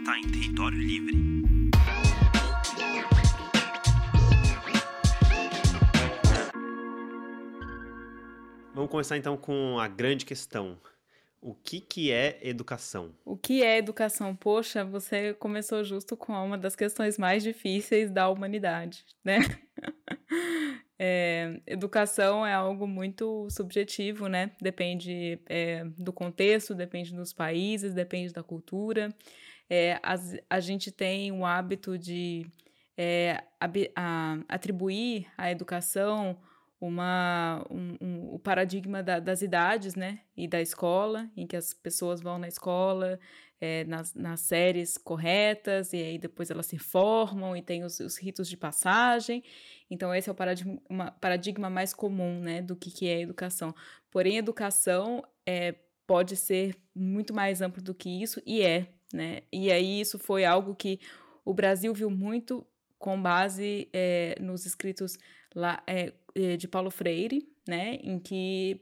está em território livre. Vamos começar então com a grande questão. O que, que é educação? O que é educação? Poxa, você começou justo com uma das questões mais difíceis da humanidade, né? É, educação é algo muito subjetivo, né? Depende é, do contexto, depende dos países, depende da cultura. É, a gente tem o hábito de é, ab, a, atribuir à educação uma, um, um, o paradigma da, das idades, né, e da escola, em que as pessoas vão na escola, é, nas, nas séries corretas, e aí depois elas se formam e tem os, os ritos de passagem. Então, esse é o paradigma, paradigma mais comum, né, do que, que é educação. Porém, educação é, pode ser muito mais amplo do que isso, e é, né, e aí isso foi algo que o Brasil viu muito com base é, nos escritos lá, é, é, de Paulo Freire, né, em que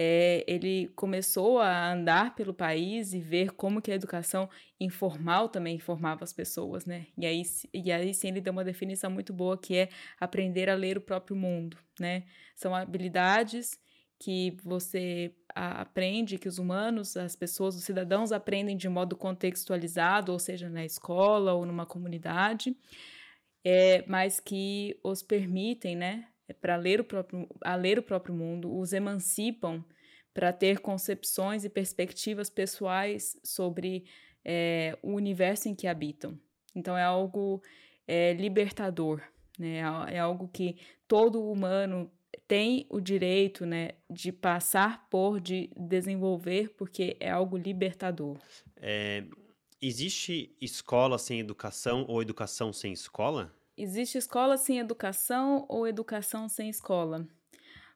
é, ele começou a andar pelo país e ver como que a educação informal também informava as pessoas, né? E aí, e aí sim ele deu uma definição muito boa que é aprender a ler o próprio mundo, né? São habilidades que você aprende, que os humanos, as pessoas, os cidadãos aprendem de modo contextualizado, ou seja, na escola ou numa comunidade, é, mas que os permitem, né, é, para ler o próprio, a ler o próprio mundo, os emancipam para ter concepções e perspectivas pessoais sobre é, o universo em que habitam. Então é algo é, libertador, né? É algo que todo humano tem o direito, né, de passar por, de desenvolver, porque é algo libertador. É, existe escola sem educação ou educação sem escola? Existe escola sem educação ou educação sem escola?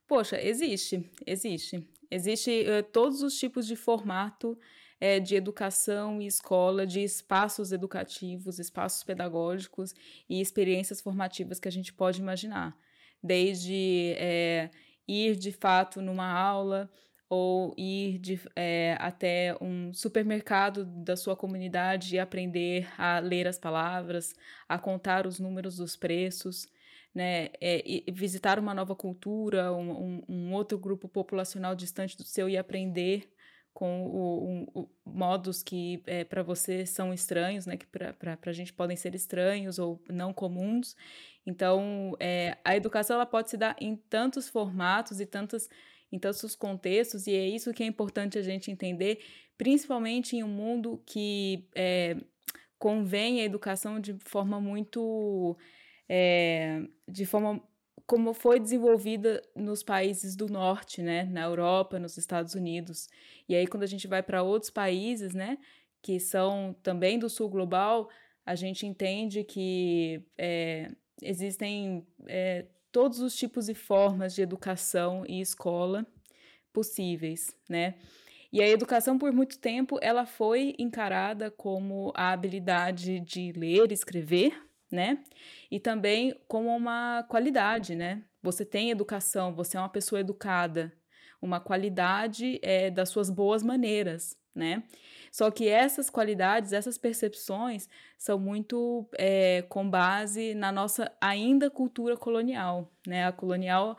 Poxa, existe, existe. Existe uh, todos os tipos de formato é, de educação e escola, de espaços educativos, espaços pedagógicos e experiências formativas que a gente pode imaginar. Desde é, ir de fato numa aula, ou ir de, é, até um supermercado da sua comunidade e aprender a ler as palavras, a contar os números dos preços, né, é, visitar uma nova cultura, um, um, um, outro grupo populacional distante do seu e aprender com o, um, o modos que é, para você são estranhos, né, que para a gente podem ser estranhos ou não comuns. Então, é, a educação ela pode se dar em tantos formatos e tantas em tantos os contextos, e é isso que é importante a gente entender, principalmente em um mundo que é, convém a educação de forma muito. De forma como foi desenvolvida nos países do norte, né, na Europa, nos Estados Unidos. E aí quando a gente vai para outros países, né, que são também do sul global, a gente entende que é, existem é, todos os tipos e formas de educação e escola possíveis, né? E a educação, por muito tempo, ela foi encarada como a habilidade de ler escrever, né? E também como uma qualidade, né? Você tem educação, você é uma pessoa educada, uma qualidade é, das suas boas maneiras, né? Só que essas qualidades, essas percepções são muito é, com base na nossa ainda cultura colonial, né? A colonial,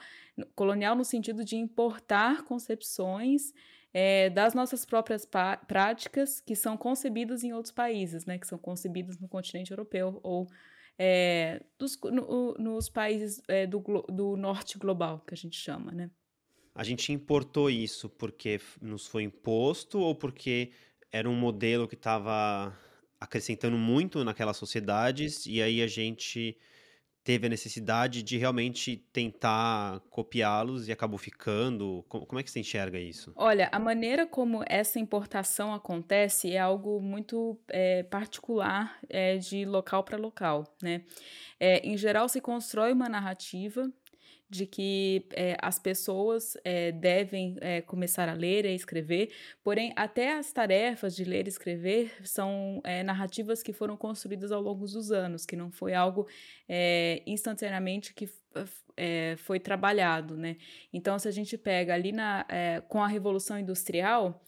colonial no sentido de importar concepções é, das nossas próprias práticas que são concebidas em outros países, né? Que são concebidas no continente europeu ou é, dos, no, nos países é, do, do norte global, que a gente chama, né? A gente importou isso porque nos foi imposto ou porque era um modelo que estava acrescentando muito naquelas sociedades e aí a gente teve a necessidade de realmente tentar copiá-los e acabou ficando? Como, é que você enxerga isso? Olha, a maneira como essa importação acontece é algo muito é, particular é, de local para local, né? É, em geral, se constrói uma narrativa de que é, as pessoas é, devem é, começar a ler e escrever, porém, até as tarefas de ler e escrever são narrativas que foram construídas ao longo dos anos, que não foi algo instantaneamente que foi trabalhado, né? Então, se a gente pega ali na, com a Revolução Industrial,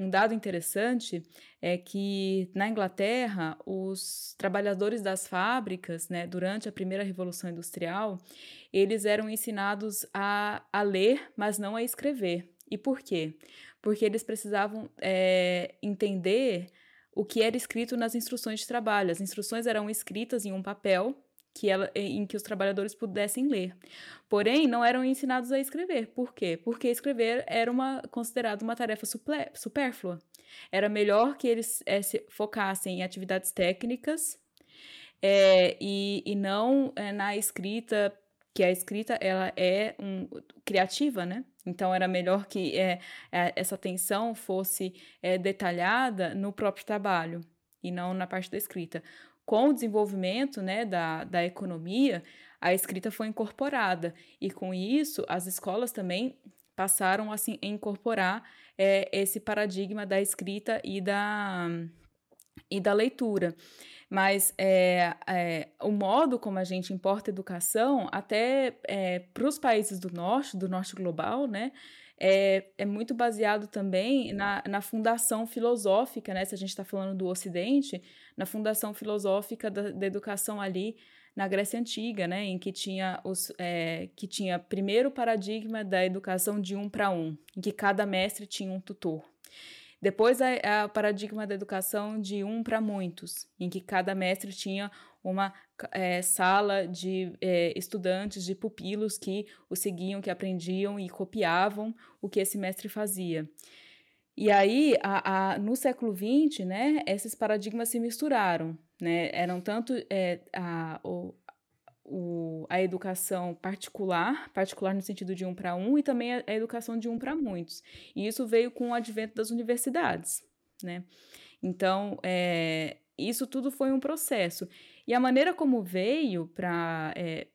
um dado interessante é que na Inglaterra os trabalhadores das fábricas, né, durante a primeira revolução industrial, eles eram ensinados a, a ler, mas não a escrever. E por quê? Porque eles precisavam é, entender o que era escrito nas instruções de trabalho. As instruções eram escritas em um papel que ela, em que os trabalhadores pudessem ler. Porém, não eram ensinados a escrever. Por quê? Porque escrever era uma considerada uma tarefa supérflua. Era melhor que eles é, se focassem em atividades técnicas é, e, e não é, na escrita, que a escrita ela é um, criativa, né? Então era melhor que essa atenção fosse detalhada no próprio trabalho e não na parte da escrita com o desenvolvimento né, da, da economia, a escrita foi incorporada. E com isso, as escolas também passaram assim, a incorporar é, esse paradigma da escrita e da, e da leitura. Mas é, é, o modo como a gente importa educação, até é, para os países do norte, do norte global, né, é, é muito baseado também na, na fundação filosófica, né? Se a gente está falando do Ocidente, na fundação filosófica da, da, educação ali na Grécia Antiga, né? Em que tinha, os, é, que tinha primeiro o paradigma da educação de um para um, em que cada mestre tinha um tutor. Depois, o paradigma da educação de um para muitos, em que cada mestre tinha uma é, sala de é, estudantes, de pupilos que o seguiam, que aprendiam e copiavam o que esse mestre fazia. E aí, a, a, no século XX, né, esses paradigmas se misturaram, né, eram tanto é, a, o, o, a educação particular, particular no sentido de um para um, e também a, a educação de um para muitos. E isso veio com o advento das universidades, né. Então, é, isso tudo foi um processo. E a maneira como veio para. É,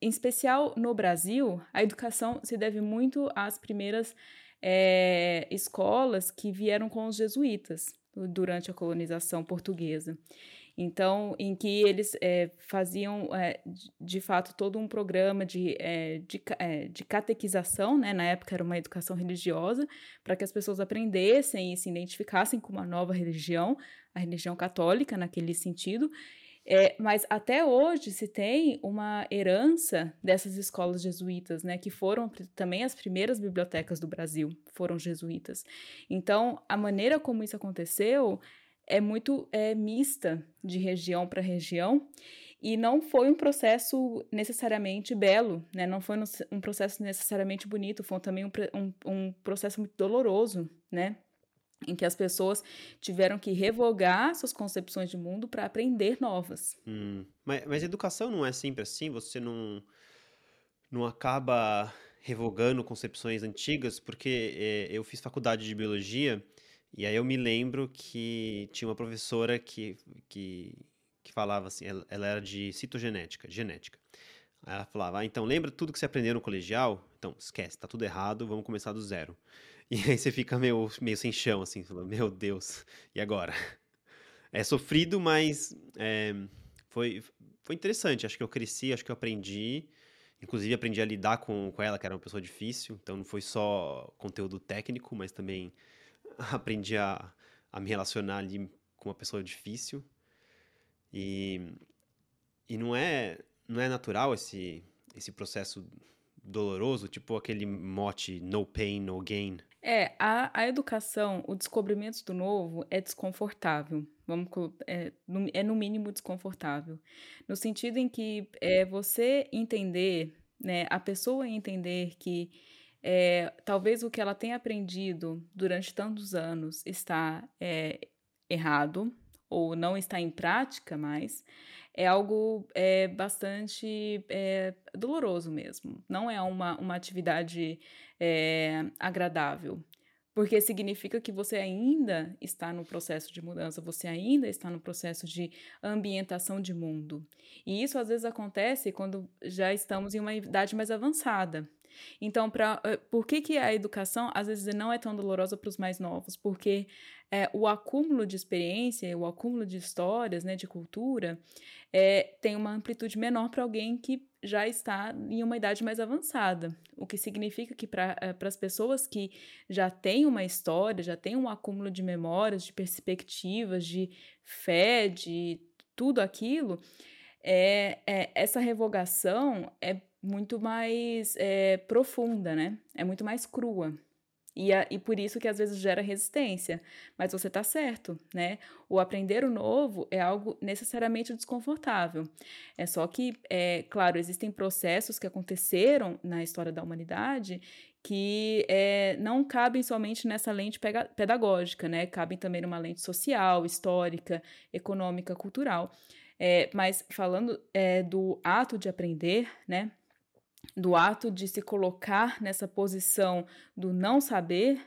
em especial no Brasil, a educação se deve muito às primeiras é, escolas que vieram com os jesuítas durante a colonização portuguesa. Então, em que eles é, faziam, é, de fato, todo um programa de, de, de catequização, né? na época era uma educação religiosa, para que as pessoas aprendessem e se identificassem com uma nova religião, a religião católica, naquele sentido, é, mas até hoje se tem uma herança dessas escolas jesuítas, né, que foram também as primeiras bibliotecas do Brasil, foram jesuítas. Então, a maneira como isso aconteceu é muito é, mista de região para região e não foi um processo necessariamente belo, né? não foi um processo necessariamente bonito, foi também um, um, um processo muito doloroso, né? Em que as pessoas tiveram que revogar suas concepções de mundo para aprender novas. Hum. Mas, mas educação não é sempre assim? Você não, não acaba revogando concepções antigas? Porque é, eu fiz faculdade de biologia e aí eu me lembro que tinha uma professora que, que, que falava assim, ela, ela era de citogenética, genética. Ela falava, ah, então lembra tudo que você aprendeu no colegial? Então, esquece, tá tudo errado, vamos começar do zero. E aí você fica meio, meio sem chão, assim, falando, meu Deus, e agora? É sofrido, mas é, foi, foi interessante. Acho que eu cresci, acho que eu aprendi. Inclusive, aprendi a lidar com, com ela, que era uma pessoa difícil. Então, não foi só conteúdo técnico, mas também aprendi a, a me relacionar ali com uma pessoa difícil. E, e não é não é natural esse, esse processo doloroso, tipo aquele mote no pain, no gain? É, a, a educação, o descobrimento do novo é desconfortável. Vamos, é, no, é no mínimo desconfortável. No sentido em que é você entender, né, a pessoa entender que é, talvez o que ela tenha aprendido durante tantos anos está é, errado ou não está em prática mais, é algo é, bastante é, doloroso mesmo. Não é uma, uma atividade é, agradável. Porque significa que você ainda está no processo de mudança, você ainda está no processo de ambientação de mundo. E isso às vezes acontece quando já estamos em uma idade mais avançada. Então, pra, eh, por que, que a educação às vezes não é tão dolorosa para os mais novos? Porque é, o acúmulo de experiência, o acúmulo de histórias, né, de cultura, é, tem uma amplitude menor para alguém que já está em uma idade mais avançada, o que significa que para as pessoas que já têm uma história, já têm um acúmulo de memórias, de perspectivas, de fé, de tudo aquilo, é, é essa revogação é muito mais é, profunda, né? É muito mais crua. E, a, e por isso que às vezes gera resistência. Mas você está certo, né? O aprender o novo é algo necessariamente desconfortável. É só que, é, claro, existem processos que aconteceram na história da humanidade que é, não cabem somente nessa lente pedagógica, né? Cabem também numa lente social, histórica, econômica, cultural. É, mas falando é, do ato de aprender, né? Do ato de se colocar nessa posição do não saber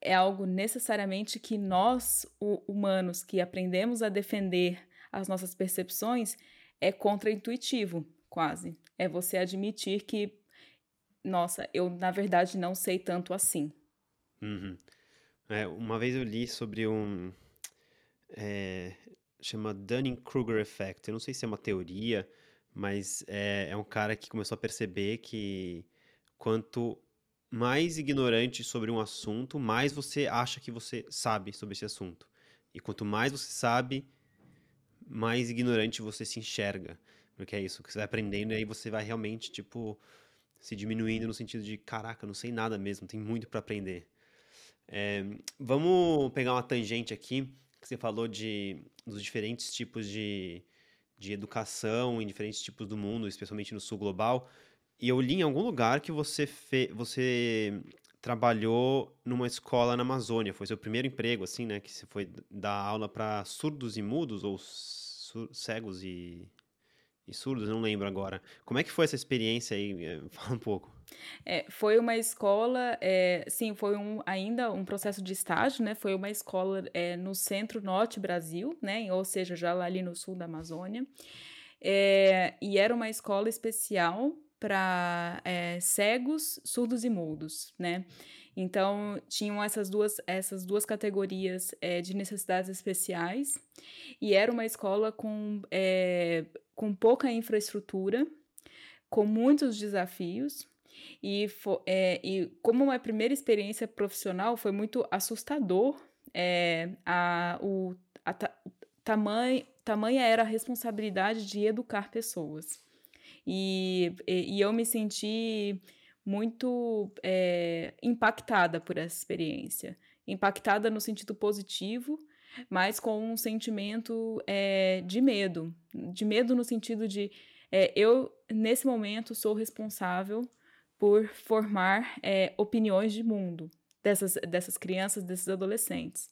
é algo necessariamente que nós, humanos, que aprendemos a defender as nossas percepções, é contraintuitivo, quase. É você admitir que, nossa, eu na verdade não sei tanto assim. Uhum. É, uma vez eu li sobre um. É, chama Dunning-Kruger Effect. Eu não sei se é uma teoria mas é, é um cara que começou a perceber que quanto mais ignorante sobre um assunto, mais você acha que você sabe sobre esse assunto. E quanto mais você sabe, mais ignorante você se enxerga. Porque é isso que você vai aprendendo e aí você vai realmente, tipo, se diminuindo no sentido de, caraca, não sei nada mesmo, tem muito para aprender. É, vamos pegar uma tangente aqui, que você falou de, dos diferentes tipos de, de educação em diferentes tipos do mundo, especialmente no sul global. E eu li em algum lugar que você, fe... você trabalhou numa escola na Amazônia. Foi seu primeiro emprego, assim, né? Que você foi dar aula para surdos e mudos, ou cegos e... e surdos, não lembro agora. Como é que foi essa experiência aí? É, fala um pouco. É, foi uma escola, é, sim, foi um, ainda um processo de estágio, né? Foi uma escola é, no centro-norte Brasil, né? Ou seja, já lá ali no sul da Amazônia. E era uma escola especial para cegos, surdos e mudos, né? Então, tinham essas duas, essas duas categorias é, de necessidades especiais, e era uma escola com, com pouca infraestrutura, com muitos desafios, e, é, e como uma primeira experiência profissional, foi muito assustador é, a, o, a ta, tamanho, tamanha era a responsabilidade de educar pessoas. E, e, e eu me senti muito é, impactada por essa experiência. Impactada no sentido positivo, mas com um sentimento é, de medo. De medo no sentido de é, eu, nesse momento, sou responsável por formar opiniões de mundo dessas, dessas crianças, desses adolescentes.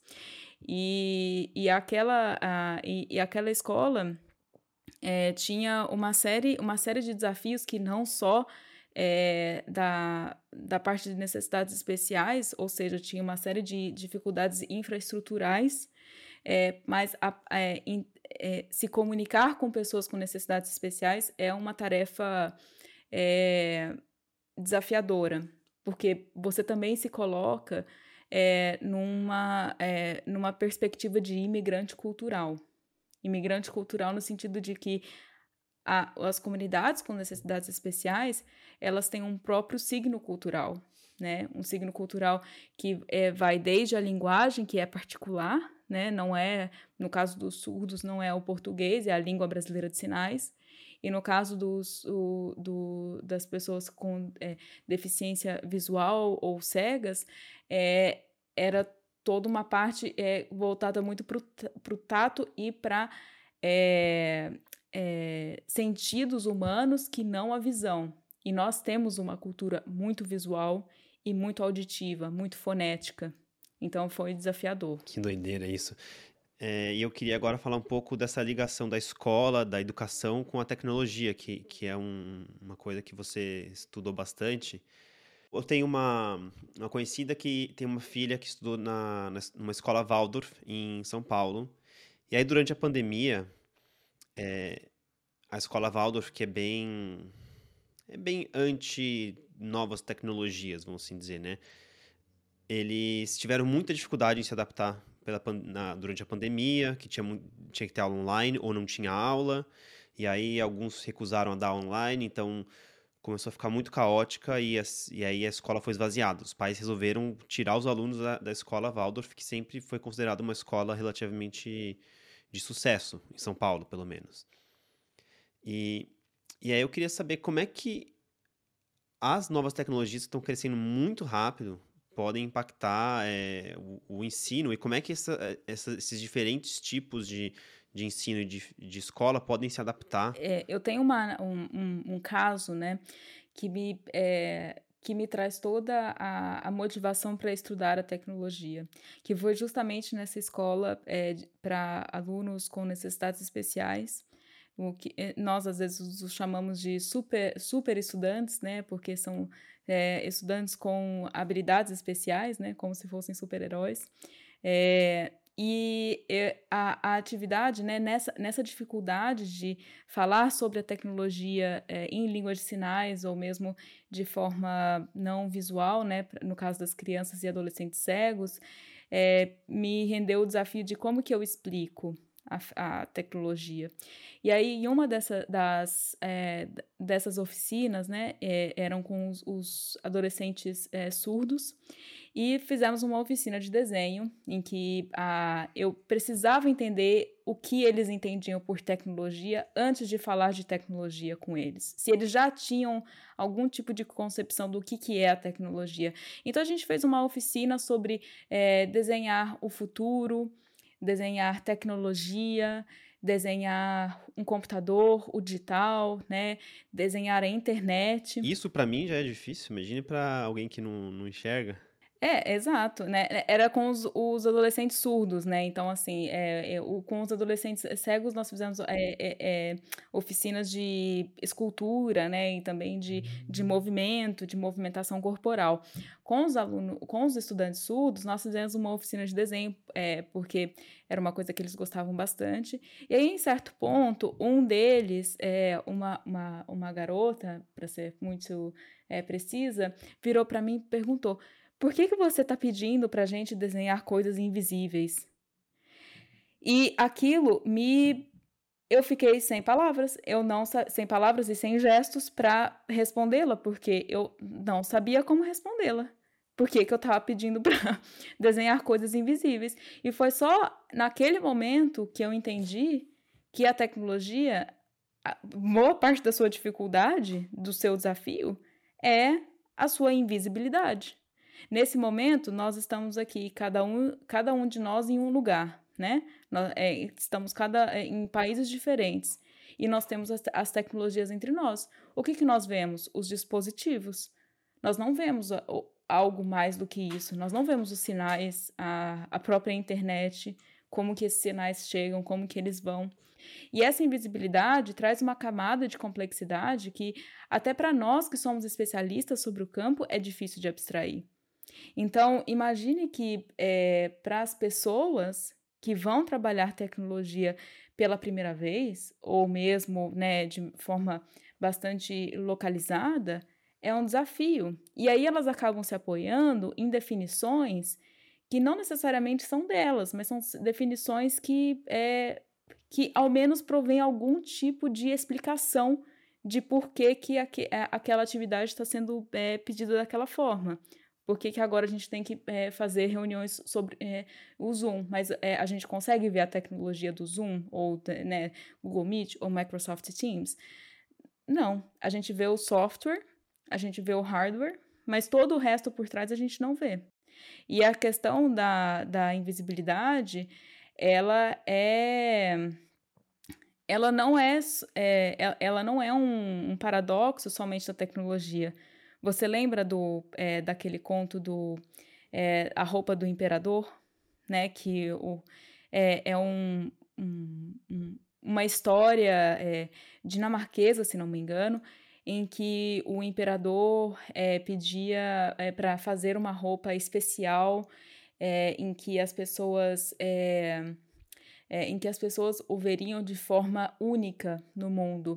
E, e, aquela, a, e, e aquela escola tinha uma série, uma série de desafios que não só é, da, da parte de necessidades especiais, ou seja, tinha uma série de dificuldades infraestruturais, é, mas a, in, é, se comunicar com pessoas com necessidades especiais é uma tarefa desafiadora, porque você também se coloca é, numa, é, numa perspectiva de imigrante cultural. Imigrante cultural no sentido de que a, as comunidades com necessidades especiais, elas têm um próprio signo cultural, né? Um signo cultural que é, vai desde a linguagem, que é particular, né? Não é, no caso dos surdos, não é o português, é a língua brasileira de sinais, e no caso dos, o, do, das pessoas com é, deficiência visual ou cegas, é, era toda uma parte é, voltada muito para o tato e para é, é, sentidos humanos que não a visão. E nós temos uma cultura muito visual e muito auditiva, muito fonética. Então foi desafiador. Que doideira isso. É, e eu queria agora falar um pouco dessa ligação da escola, da educação com a tecnologia, que, que é um, uma coisa que você estudou bastante. Eu tenho uma, uma conhecida que tem uma filha que estudou na, na, numa escola Waldorf, em São Paulo. E aí, durante a pandemia, é, a escola Waldorf, que é bem, é bem anti novas tecnologias, vamos assim dizer, né? Eles tiveram muita dificuldade em se adaptar pela, na, durante a pandemia, que tinha, tinha que ter aula online ou não tinha aula. E aí alguns recusaram a dar online, então começou a ficar muito caótica e, e aí a escola foi esvaziada. Os pais resolveram tirar os alunos da, da escola Waldorf, que sempre foi considerada uma escola relativamente de sucesso, em São Paulo, pelo menos. E, e aí eu queria saber como é que as novas tecnologias estão crescendo muito rápido, podem impactar é, o, o, ensino e como é que essa, essa, esses diferentes tipos de, de ensino e de, de escola podem se adaptar? É, eu tenho uma, um, um, um, caso, né, que me, é, que me traz toda a, a motivação para estudar a tecnologia, que foi justamente nessa escola é, para alunos com necessidades especiais, o que nós às vezes os chamamos de super, super estudantes, né, porque são é, estudantes com habilidades especiais, né, como se fossem super-heróis. É, e a, a, atividade, né, nessa, nessa dificuldade de falar sobre a tecnologia é, em língua de sinais ou mesmo de forma não visual, né, no caso das crianças e adolescentes cegos, é, me rendeu o desafio de como que eu explico a, a tecnologia. E aí, em uma dessa, das, é, dessas oficinas, né, é, eram com os, os adolescentes é, surdos, e fizemos uma oficina de desenho em que a, eu precisava entender o que eles entendiam por tecnologia antes de falar de tecnologia com eles. Se eles já tinham algum tipo de concepção do que, que é a tecnologia. Então a gente fez uma oficina sobre é, desenhar o futuro, desenhar tecnologia, desenhar um computador, o digital, né? Desenhar a internet. Isso para mim já é difícil. Imagine para alguém que não, não enxerga. É, exato, né? Era com os, os adolescentes surdos, né? Então, assim, é, é, o, com os adolescentes cegos, nós fizemos é, é, é, oficinas de escultura, né? E também de, de hum. movimento, de movimentação corporal. Com os alunos, com os estudantes surdos, nós fizemos uma oficina de desenho, é, porque era uma coisa que eles gostavam bastante. E aí, em certo ponto, um deles, é, uma, uma, uma garota, para ser muito precisa, virou para mim e perguntou por que, que você está pedindo para a gente desenhar coisas invisíveis? E aquilo me. Eu fiquei sem palavras, eu não sem palavras e sem gestos para respondê-la, porque eu não sabia como respondê-la. Por que, que eu estava pedindo para desenhar coisas invisíveis? E foi só naquele momento que eu entendi que a tecnologia, a boa parte da sua dificuldade, do seu desafio, é a sua invisibilidade. Nesse momento, nós estamos aqui, cada um, cada um de nós em um lugar, né? Nós, é, estamos cada, é, em países diferentes e nós temos as, as, tecnologias entre nós. O que, que nós vemos? Os dispositivos. Nós não vemos a, a, algo mais do que isso. Nós não vemos os sinais, a, a própria internet, como que esses sinais chegam, como que eles vão. E essa invisibilidade traz uma camada de complexidade que, até para nós que somos especialistas sobre o campo, é difícil de abstrair. Então, imagine que é, para as pessoas que vão trabalhar tecnologia pela primeira vez, ou mesmo né, de forma bastante localizada, é um desafio. E aí elas acabam se apoiando em definições que não necessariamente são delas, mas são definições que, é, que ao menos provém algum tipo de explicação de por que, que aqu aquela atividade está sendo é, pedida daquela forma. Por que, que agora a gente tem que é, fazer reuniões sobre é, o Zoom? Mas é, a gente consegue ver a tecnologia do Zoom, ou né, Google Meet, ou Microsoft Teams? Não. A gente vê o software, a gente vê o hardware, mas todo o resto por trás a gente não vê. E a questão da, da invisibilidade, ela é ela não é, é ela não é um, um paradoxo somente da tecnologia você lembra do é, daquele conto do é, A Roupa do Imperador? Né? Que o, é, é um, um, uma história é, dinamarquesa, se não me engano, em que o imperador é, pedia é, para fazer uma roupa especial é, em que as pessoas é, em que as pessoas o veriam de forma única no mundo.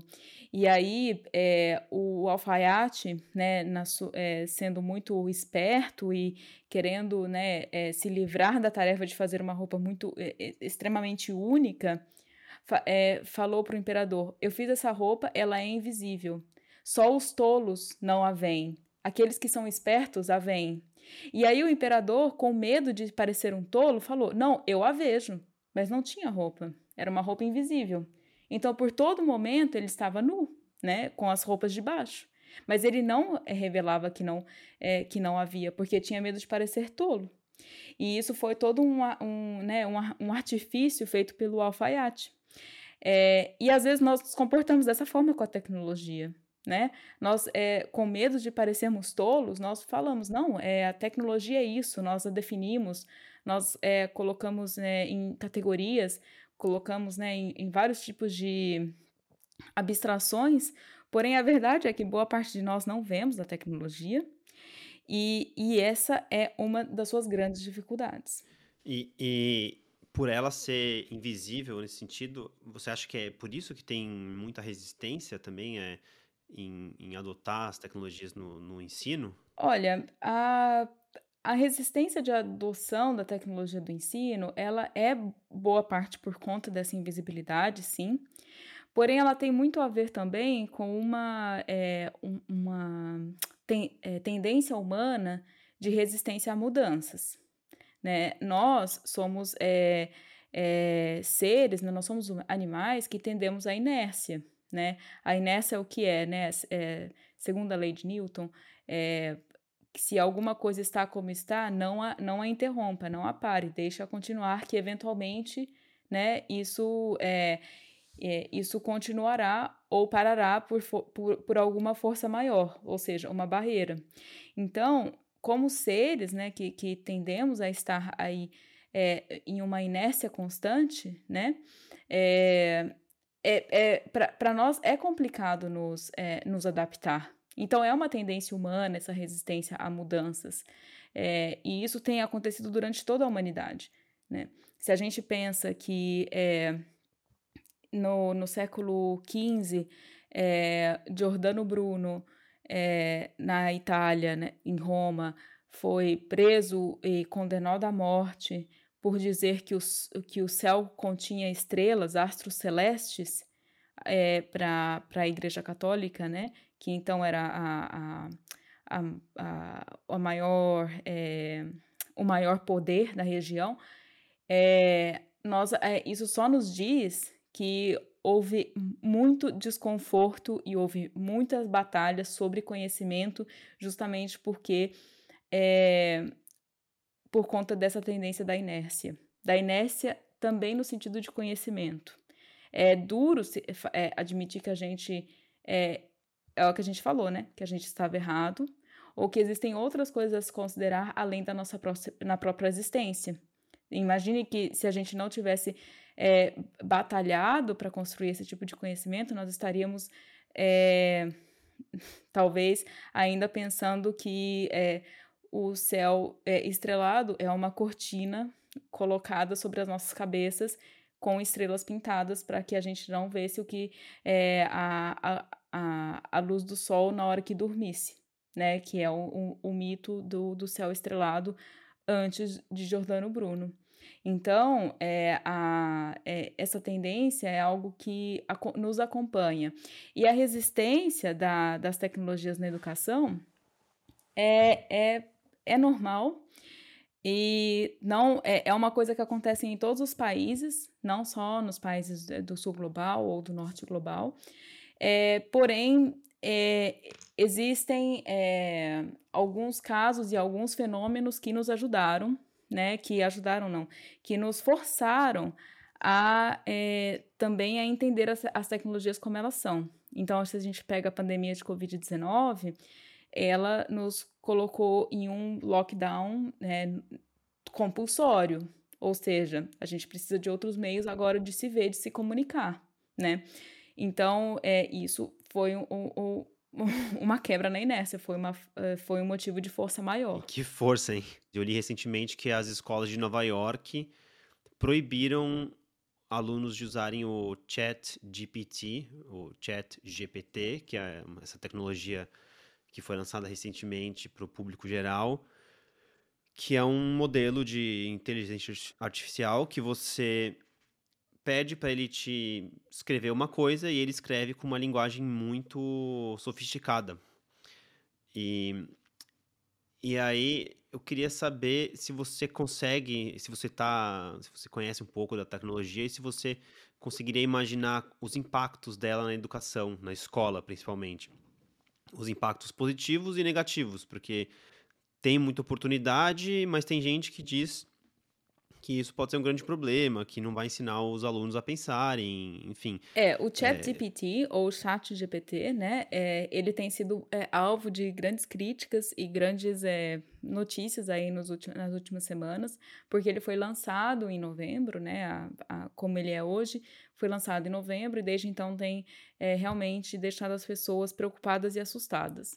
E aí é, o alfaiate, né, na, é, sendo muito esperto e querendo né, é, se livrar da tarefa de fazer uma roupa muito é, é, extremamente única, fa falou para o imperador: Eu fiz essa roupa, ela é invisível. Só os tolos não a veem. Aqueles que são espertos a veem. E aí o imperador, com medo de parecer um tolo, falou: Não, eu a vejo. Mas não tinha roupa. Era uma roupa invisível. Então, por todo momento, ele estava nu, né? Com as roupas de baixo. Mas ele não eh, revelava que não, é, que não havia, porque tinha medo de parecer tolo. E isso foi todo um, um, né, um, um artifício feito pelo alfaiate. É, e às vezes nós nos comportamos dessa forma com a tecnologia. Né? Nós, é, com medo de parecermos tolos, nós falamos, não, é, a tecnologia é isso, nós a definimos, nós é, colocamos né, em categorias, colocamos né, em, em vários tipos de abstrações, porém a verdade é que boa parte de nós não vemos a tecnologia, e, e essa é uma das suas grandes dificuldades. E, e, por ela ser invisível nesse sentido, você acha que é por isso que tem muita resistência também é, em, em adotar as tecnologias no, no ensino? Olha, a, a resistência de adoção da tecnologia do ensino, ela é boa parte por conta dessa invisibilidade, sim. Porém, ela tem muito a ver também com uma, é, uma ten, é, tendência humana de resistência a mudanças. Né? Nós somos é, é, seres, né? nós somos animais que tendemos à inércia. Né? A inércia é o que é, né? É, segundo a lei de Newton, é, se alguma coisa está como está, não a, não a interrompa, não a pare, deixa continuar, que eventualmente né, isso, é, é, isso continuará ou parará por, por, por alguma força maior, ou seja, uma barreira. Então, como seres né, que, que tendemos a estar aí é, em uma inércia constante, né, é, é, é para nós é complicado nos, é, nos adaptar. Então, é uma tendência humana essa resistência a mudanças. É, e isso tem acontecido durante toda a humanidade. Né? Se a gente pensa que é, no, no século XV, é, Giordano Bruno, na Itália, né, em Roma, foi preso e condenado à morte por dizer que, os, que o céu continha estrelas, astros celestes, é, para a Igreja Católica, né, que então era a, a, a, a maior, é, o maior poder da região, é, nós, é, isso só nos diz que houve muito desconforto e houve muitas batalhas sobre conhecimento, justamente porque é, por conta dessa tendência da inércia. Da inércia também no sentido de conhecimento. É duro se, é, admitir que a gente é, é o que a gente falou, né? Que a gente estava errado, ou que existem outras coisas a se considerar além da nossa na própria existência. Imagine que se a gente não tivesse é, batalhado para construir esse tipo de conhecimento, nós estaríamos é, talvez ainda pensando que é, o céu é, estrelado é uma cortina colocada sobre as nossas cabeças com estrelas pintadas para que a gente não vesse o que é a, a, a luz do sol na hora que dormisse, né? Que é o, o, o mito do, do céu estrelado antes de Giordano Bruno. Então, é, a, é, essa tendência é algo que a, nos acompanha. E a resistência da, das tecnologias na educação é, é, é normal e não é, é uma coisa que acontece em todos os países, não só nos países do sul global ou do norte global. É, porém, é, existem é, alguns casos e alguns fenômenos que nos ajudaram né, que ajudaram não, que nos forçaram a é, também a entender as, as, tecnologias como elas são. Então, se a gente pega a pandemia de Covid-19, ela nos colocou em um lockdown né, compulsório, ou seja, a gente precisa de outros meios agora de se ver, de se comunicar, né? Então, é, isso foi um, um, uma quebra na inércia, foi, uma, eh, foi um motivo de força maior. Que força, hein? Eu li recentemente que as escolas de Nova York proibiram alunos de usarem o Chat GPT, o Chat GPT, que é essa tecnologia que foi lançada recentemente para o público geral, que é um modelo de inteligência artificial que você pede para ele te escrever uma coisa e ele escreve com uma linguagem muito sofisticada. E, e aí eu queria saber se você consegue, se você tá, se você conhece um pouco da tecnologia e se você conseguiria imaginar os impactos dela na educação, na escola principalmente. Os impactos positivos e negativos, porque tem muita oportunidade, mas tem gente que diz que isso pode ser um grande problema, que não vai ensinar os alunos a pensarem, enfim. É, o ChatGPT, é... ou ChatGPT, né, é, ele tem sido é, alvo de grandes críticas e grandes é, notícias aí nos nas últimas semanas, porque ele foi lançado em novembro, né, a, a, como ele é hoje, foi lançado em novembro e desde então tem é, realmente deixado as pessoas preocupadas e assustadas.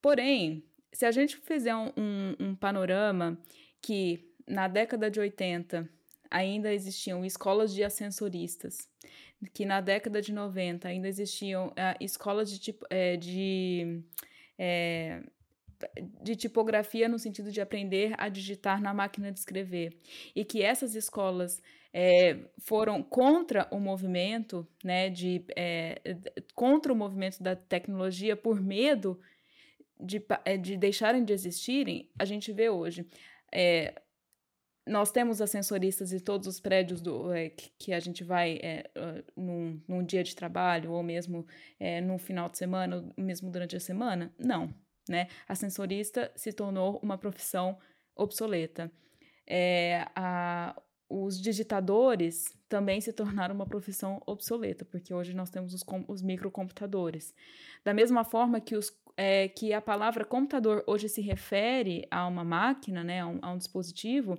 Porém, se a gente fizer um, um, um panorama que na década de 80 ainda existiam escolas de ascensoristas, que na década de 90 ainda existiam uh, escolas de, é, de, é, de tipografia no sentido de aprender a digitar na máquina de escrever, e que essas escolas é, foram contra o movimento, né, de, contra o movimento da tecnologia por medo de, de deixarem de existirem, a gente vê hoje. É, nós temos ascensoristas em todos os prédios do, é, que, a gente vai é, num, num, dia de trabalho ou mesmo é, no final de semana, ou mesmo durante a semana? Não, né? Ascensorista se tornou uma profissão obsoleta. É, a, os digitadores também se tornaram uma profissão obsoleta, porque hoje nós temos os, os microcomputadores. Da mesma forma que, os, é, que a palavra computador hoje se refere a uma máquina, né, a um, a um dispositivo,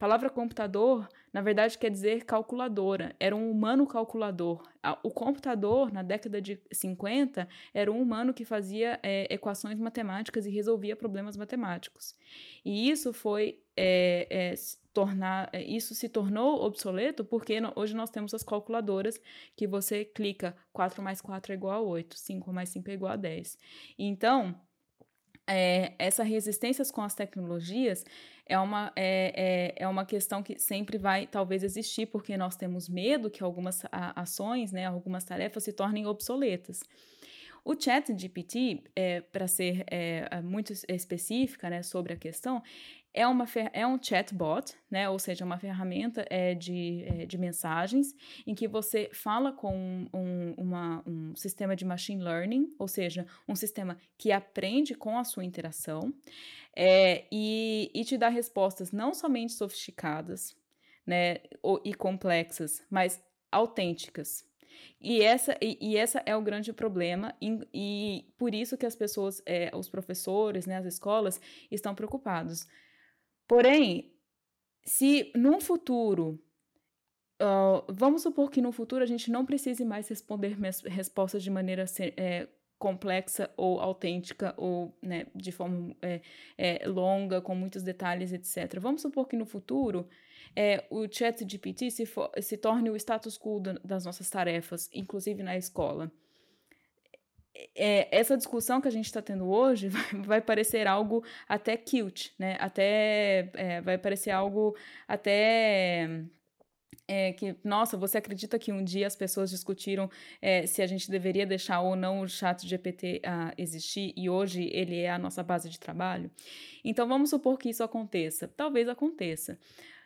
palavra computador, na verdade, quer dizer calculadora. Era um humano calculador. O computador, na década de 50, era um humano que fazia é, equações matemáticas e resolvia problemas matemáticos. E isso foi é, é, tornar, é, isso se tornou obsoleto porque hoje nós temos as calculadoras que você clica 4 mais 4 é igual a 8, 5 mais 5 é igual a 10. Então, é, resistência com as tecnologias é uma, é, é, é uma questão que sempre vai, talvez, existir, porque nós temos medo que algumas ações, né, algumas tarefas se tornem obsoletas. O chat GPT, é, para ser é, muito específica né, sobre a questão, é, uma, é um chatbot, né? Ou seja, uma ferramenta é, de, é, de mensagens em que você fala com um, uma, um sistema de machine learning, ou seja, um sistema que aprende com a sua interação é, e, e te dá respostas não somente sofisticadas né, e complexas, mas autênticas. E essa, e, e, essa é o grande problema, e, e, por isso que as pessoas, é, os professores, né, as escolas, estão preocupados. Porém, se num futuro, uh, vamos supor que no futuro a gente não precise mais responder respostas de maneira é, complexa ou autêntica ou né, de forma é, é, longa, com muitos detalhes, etc. Vamos supor que no futuro é, o chat GPT se, for, se torne o status quo das nossas tarefas, inclusive na escola é, essa discussão que a gente está tendo hoje vai, vai, parecer algo até cute, né? Até é, vai parecer algo até é, que, nossa, você acredita que um dia as pessoas discutiram é, se a gente deveria deixar ou não o chat GPT uh, existir e hoje ele é a nossa base de trabalho? Então vamos supor que isso aconteça. Talvez aconteça.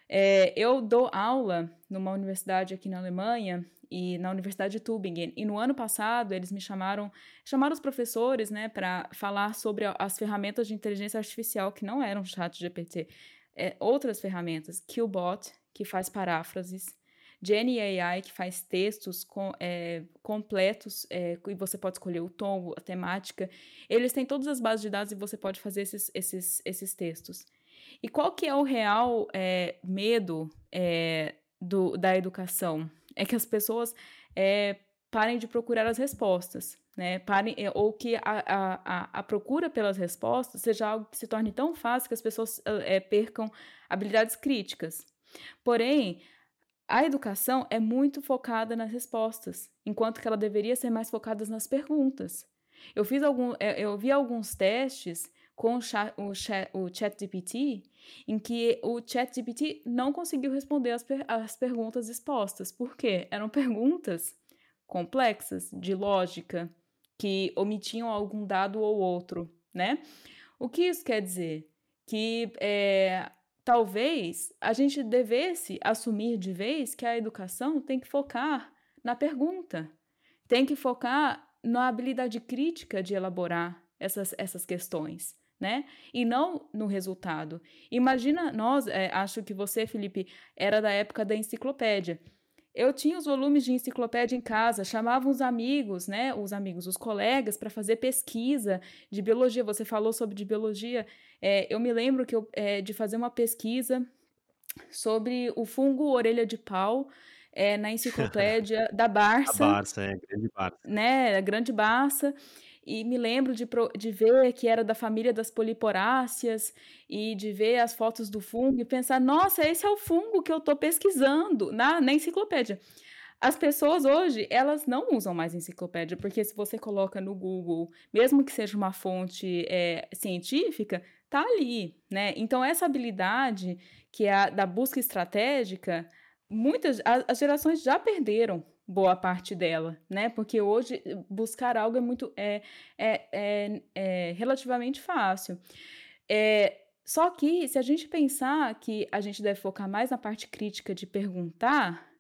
É, eu dou aula numa universidade aqui na Alemanha e na Universidade de Tübingen. E no ano passado eles me chamaram, chamaram os professores, né, para falar sobre as ferramentas de inteligência artificial que não eram chat GPT, é, outras ferramentas, Qbot, que faz paráfrases, GenAI, que faz textos com, é, completos, é, e você pode escolher o tom, a temática. Eles têm todas as bases de dados e você pode fazer esses, esses, esses textos. E qual que é o real é, medo é, do, da educação? É que as pessoas é, parem de procurar as respostas, né? Parem, é, ou que a, a, a, procura pelas respostas seja algo que se torne tão fácil que as pessoas é, percam habilidades críticas. Porém, a educação é muito focada nas respostas, enquanto que ela deveria ser mais focada nas perguntas. Eu fiz algum, eu vi alguns testes com o, chat, o, chat, o em que o ChatGPT não conseguiu responder as, per as perguntas expostas. Por quê? Eram perguntas complexas, de lógica, que omitiam algum dado ou outro, né? O que isso quer dizer? Que é, talvez a gente devesse assumir de vez que a educação tem que focar na pergunta, tem que focar na habilidade crítica de elaborar essas, essas questões. Né? E não no resultado. Imagina nós, é, acho que você, Felipe, era da época da enciclopédia. Eu tinha os volumes de enciclopédia em casa, chamava os amigos, né, os amigos, os colegas, para fazer pesquisa de biologia. Você falou sobre de biologia. É, eu me lembro que eu, é, de fazer uma pesquisa sobre o fungo orelha de pau é, na enciclopédia da Barça. A Barça, é, grande Barça. Né, a grande Barça. E me lembro de, de ver que era da família das poliporáceas e de ver as fotos do fungo e pensar: nossa, esse é o fungo que eu estou pesquisando na, na enciclopédia. As pessoas hoje, elas não usam mais enciclopédia, porque se você coloca no Google, mesmo que seja uma fonte é, científica, tá ali, né? Então, essa habilidade que é a da busca estratégica, muitas, as gerações já perderam boa parte dela, né? Porque hoje buscar algo é muito é, é, é, é relativamente fácil. É, só que se a gente pensar que a gente deve focar mais na parte crítica de perguntar,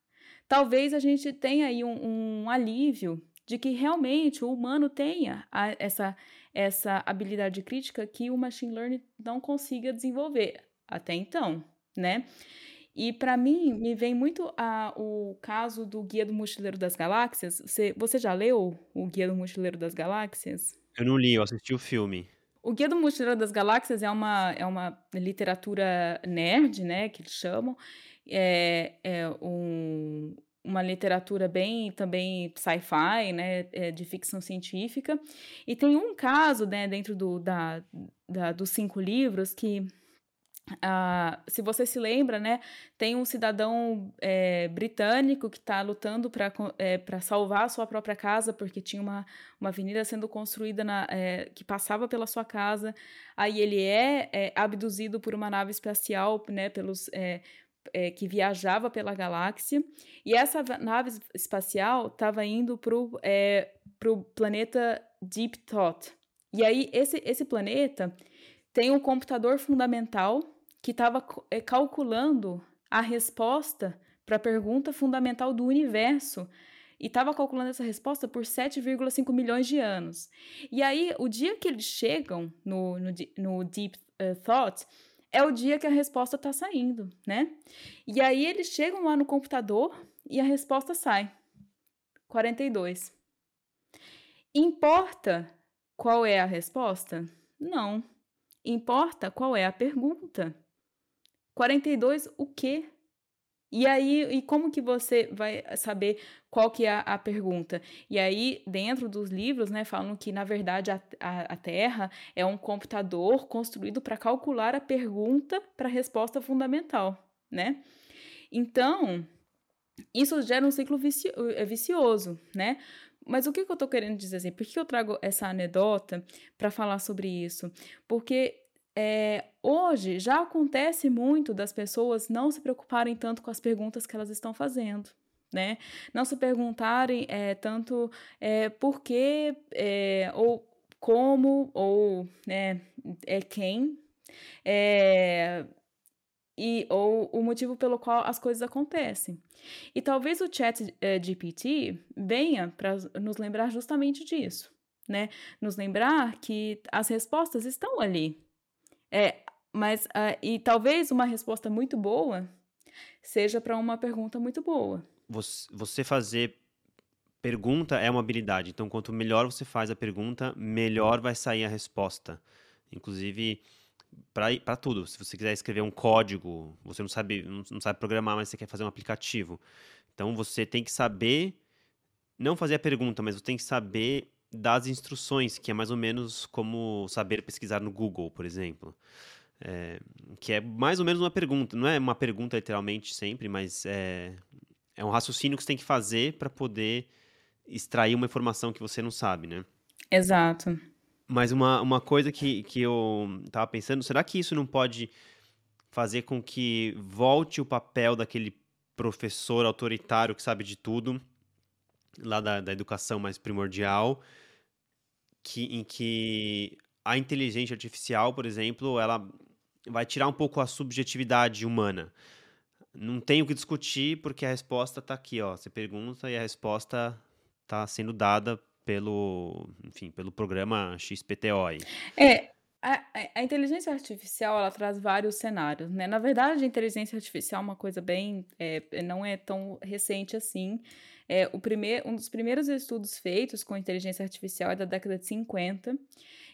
talvez a gente tenha aí um, um alívio de que realmente o humano tenha a, essa, essa habilidade crítica que o machine learning não consiga desenvolver até então, né? E para mim, me vem muito a, o caso do Guia do Mochileiro das Galáxias. Você, você já leu o Guia do Mochileiro das Galáxias? Eu não li, eu assisti o filme. O Guia do Mochileiro das Galáxias é uma, é uma literatura nerd, né, que eles chamam. É, é um, uma literatura bem também sci-fi, né, é, de ficção científica. E tem um caso, né, dentro do, da, da, dos cinco livros que Uh, se você se lembra, né, tem um cidadão é, britânico que está lutando para é, salvar a sua própria casa, porque tinha uma, uma avenida sendo construída na, é, que passava pela sua casa. Aí ele é, é abduzido por uma nave espacial, né, pelos, é, é, que viajava pela galáxia. E essa nave espacial estava indo para o planeta Deep Thought. E aí, esse, esse planeta tem um computador fundamental que estava é, calculando a resposta para a pergunta fundamental do universo e estava calculando essa resposta por 7,5 milhões de anos. E aí, o dia que eles chegam no, no, no Deep uh, Thought é o dia que a resposta está saindo, né? E aí, eles chegam lá no computador e a resposta sai: 42. Importa qual é a resposta? Não. Importa qual é a pergunta. 42 o quê? E aí, e como que você vai saber qual que é a, pergunta? E aí, dentro dos livros, né, falam que, na verdade, a, a, a Terra é um computador construído para calcular a pergunta para a resposta fundamental, né? Então, isso gera um ciclo vicio, é vicioso, né? Mas o que, que eu estou querendo dizer assim? Por que eu trago essa anedota para falar sobre isso? Porque é, hoje já acontece muito das pessoas não se preocuparem tanto com as perguntas que elas estão fazendo. Né? Não se perguntarem é, tanto é, por que, é, ou como, ou né, é quem, é, e, ou o motivo pelo qual as coisas acontecem. E talvez o chat GPT venha para nos lembrar justamente disso, né? Nos lembrar que as respostas estão ali, é, mas uh, e talvez uma resposta muito boa seja para uma pergunta muito boa. Você fazer pergunta é uma habilidade. Então, quanto melhor você faz a pergunta, melhor vai sair a resposta. Inclusive para tudo. Se você quiser escrever um código, você não sabe não sabe programar, mas você quer fazer um aplicativo. Então, você tem que saber não fazer a pergunta, mas você tem que saber das instruções, que é mais ou menos como saber pesquisar no Google, por exemplo. É, que é mais ou menos uma pergunta, não é uma pergunta literalmente sempre, mas é, é um raciocínio que você tem que fazer para poder extrair uma informação que você não sabe, né? Exato. Mas uma, uma coisa que, que eu tava pensando, será que isso não pode fazer com que volte o papel daquele professor autoritário que sabe de tudo, lá da, da educação mais primordial, que, em que a inteligência artificial, por exemplo, ela vai tirar um pouco a subjetividade humana. Não tem o que discutir porque a resposta está aqui, ó. Você pergunta e a resposta está sendo dada pelo, enfim, pelo programa XPTO. Aí. É, a, a, inteligência artificial ela traz vários cenários, né? Na verdade, a inteligência artificial é uma coisa bem, é, não é tão recente assim. É, o primeir, um dos primeiros estudos feitos com inteligência artificial é da década de 50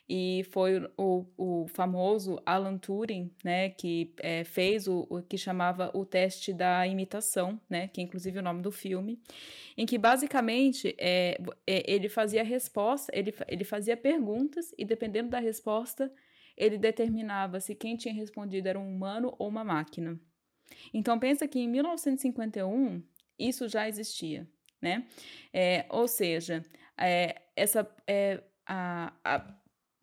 e foi o, o famoso Alan Turing, né, que é, fez o, o, que chamava o teste da imitação, né, que é inclusive o nome do filme, em que basicamente é, é, ele fazia resposta, ele, ele fazia perguntas e dependendo da resposta ele determinava se quem tinha respondido era um humano ou uma máquina. Então pensa que em 1951 isso já existia né? É, ou seja, é, essa é a, a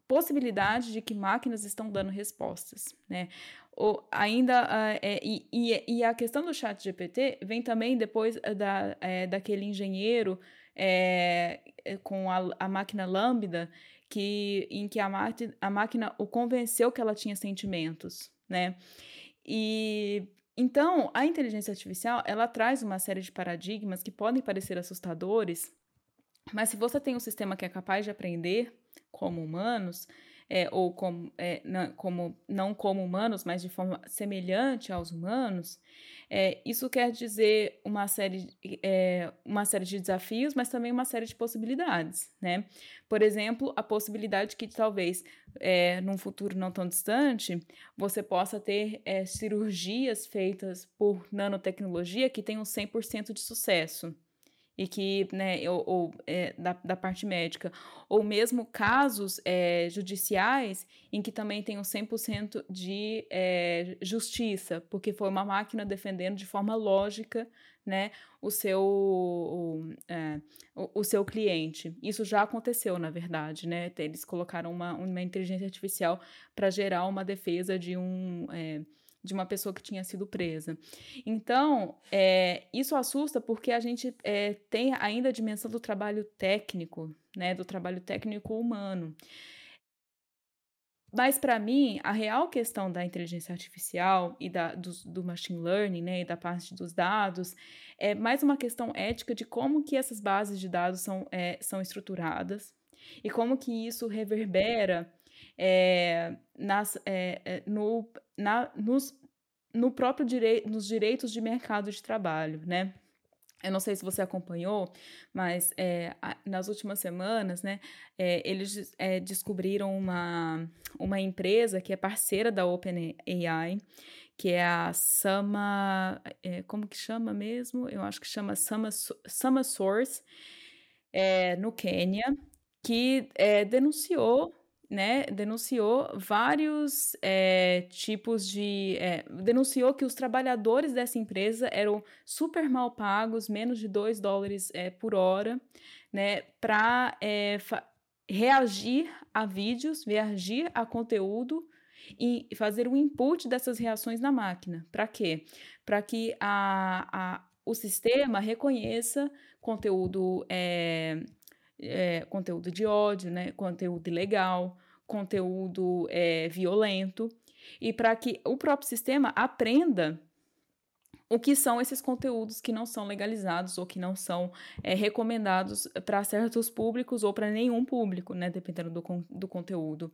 possibilidade de que máquinas estão dando respostas, né? Ou ainda uh, é, e, e, a questão do chat GPT vem também depois da, é, daquele engenheiro é, com a, a, máquina Lambda que em que a, a máquina o convenceu que ela tinha sentimentos, né? E então, a inteligência artificial, ela traz uma série de paradigmas que podem parecer assustadores, mas se você tem um sistema que é capaz de aprender como humanos, é, ou como, é, não, como, não como humanos, mas de forma semelhante aos humanos, é, isso quer dizer uma série, é, uma série de desafios, mas também uma série de possibilidades, né? Por exemplo, a possibilidade que talvez, é, num futuro não tão distante, você possa ter é, cirurgias feitas por nanotecnologia que tenham 100% de sucesso e que, né, ou, ou é, da, da parte médica, ou mesmo casos é, judiciais em que também tenham 100% de é, justiça, porque foi uma máquina defendendo de forma lógica, né, o seu, o, é, o, o, seu cliente. Isso já aconteceu, na verdade, né, eles colocaram uma, uma inteligência artificial para gerar uma defesa de um é, de uma pessoa que tinha sido presa. Então, é, isso assusta porque a gente é, tem ainda a dimensão do trabalho técnico, né, do trabalho técnico humano. Mas, para mim, a real questão da inteligência artificial e da, do, do, machine learning, né, e da parte dos dados, é mais uma questão ética de como que essas bases de dados são, é, são estruturadas e como que isso reverbera é, nas, é, no, na, nos, no próprio direito, nos direitos de mercado de trabalho, né? Eu não sei se você acompanhou, mas é, nas últimas semanas, né, é, eles é, descobriram uma, uma empresa que é parceira da OpenAI, que é a Sama, como que chama mesmo? Eu acho que chama Sama, Sama Source, no Quênia, que denunciou né, denunciou vários é, tipos de. É, denunciou que os trabalhadores dessa empresa eram super mal pagos, menos de 2 dólares é, por hora, né, para reagir a vídeos, reagir a conteúdo e fazer o input dessas reações na máquina. Para quê? Para que a, a, o sistema reconheça conteúdo é, é, conteúdo de ódio, né, conteúdo ilegal, conteúdo é, violento, e para que o próprio sistema aprenda o que são esses conteúdos que não são legalizados ou que não são é, recomendados para certos públicos ou para nenhum público, né, dependendo do, do conteúdo.